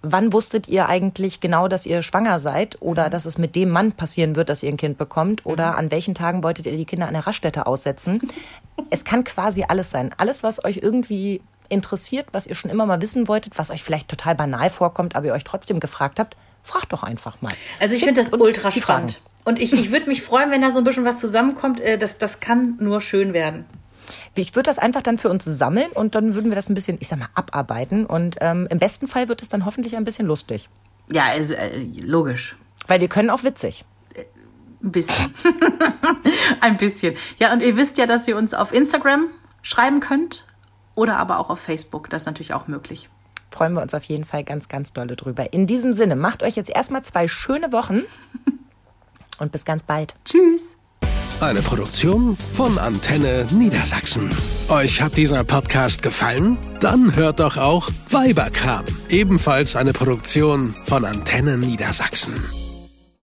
wann wusstet ihr eigentlich genau, dass ihr schwanger seid oder mhm. dass es mit dem Mann passieren wird, dass ihr ein Kind bekommt oder mhm. an welchen Tagen wolltet ihr die Kinder an der Raststätte aussetzen. es kann quasi alles sein. Alles, was euch irgendwie interessiert, was ihr schon immer mal wissen wolltet, was euch vielleicht total banal vorkommt, aber ihr euch trotzdem gefragt habt, fragt doch einfach mal. Also ich finde das ultra spannend. Und ich, ich würde mich freuen, wenn da so ein bisschen was zusammenkommt. Äh, das, das kann nur schön werden. Ich würde das einfach dann für uns sammeln und dann würden wir das ein bisschen, ich sag mal, abarbeiten. Und ähm, im besten Fall wird es dann hoffentlich ein bisschen lustig. Ja, also, logisch. Weil wir können auch witzig. Äh, ein bisschen. ein bisschen. Ja, und ihr wisst ja, dass ihr uns auf Instagram schreiben könnt oder aber auch auf Facebook. Das ist natürlich auch möglich. Freuen wir uns auf jeden Fall ganz, ganz dolle drüber. In diesem Sinne, macht euch jetzt erstmal zwei schöne Wochen und bis ganz bald. Tschüss. Eine Produktion von Antenne Niedersachsen. Euch hat dieser Podcast gefallen? Dann hört doch auch Weiberkram, ebenfalls eine Produktion von Antenne Niedersachsen.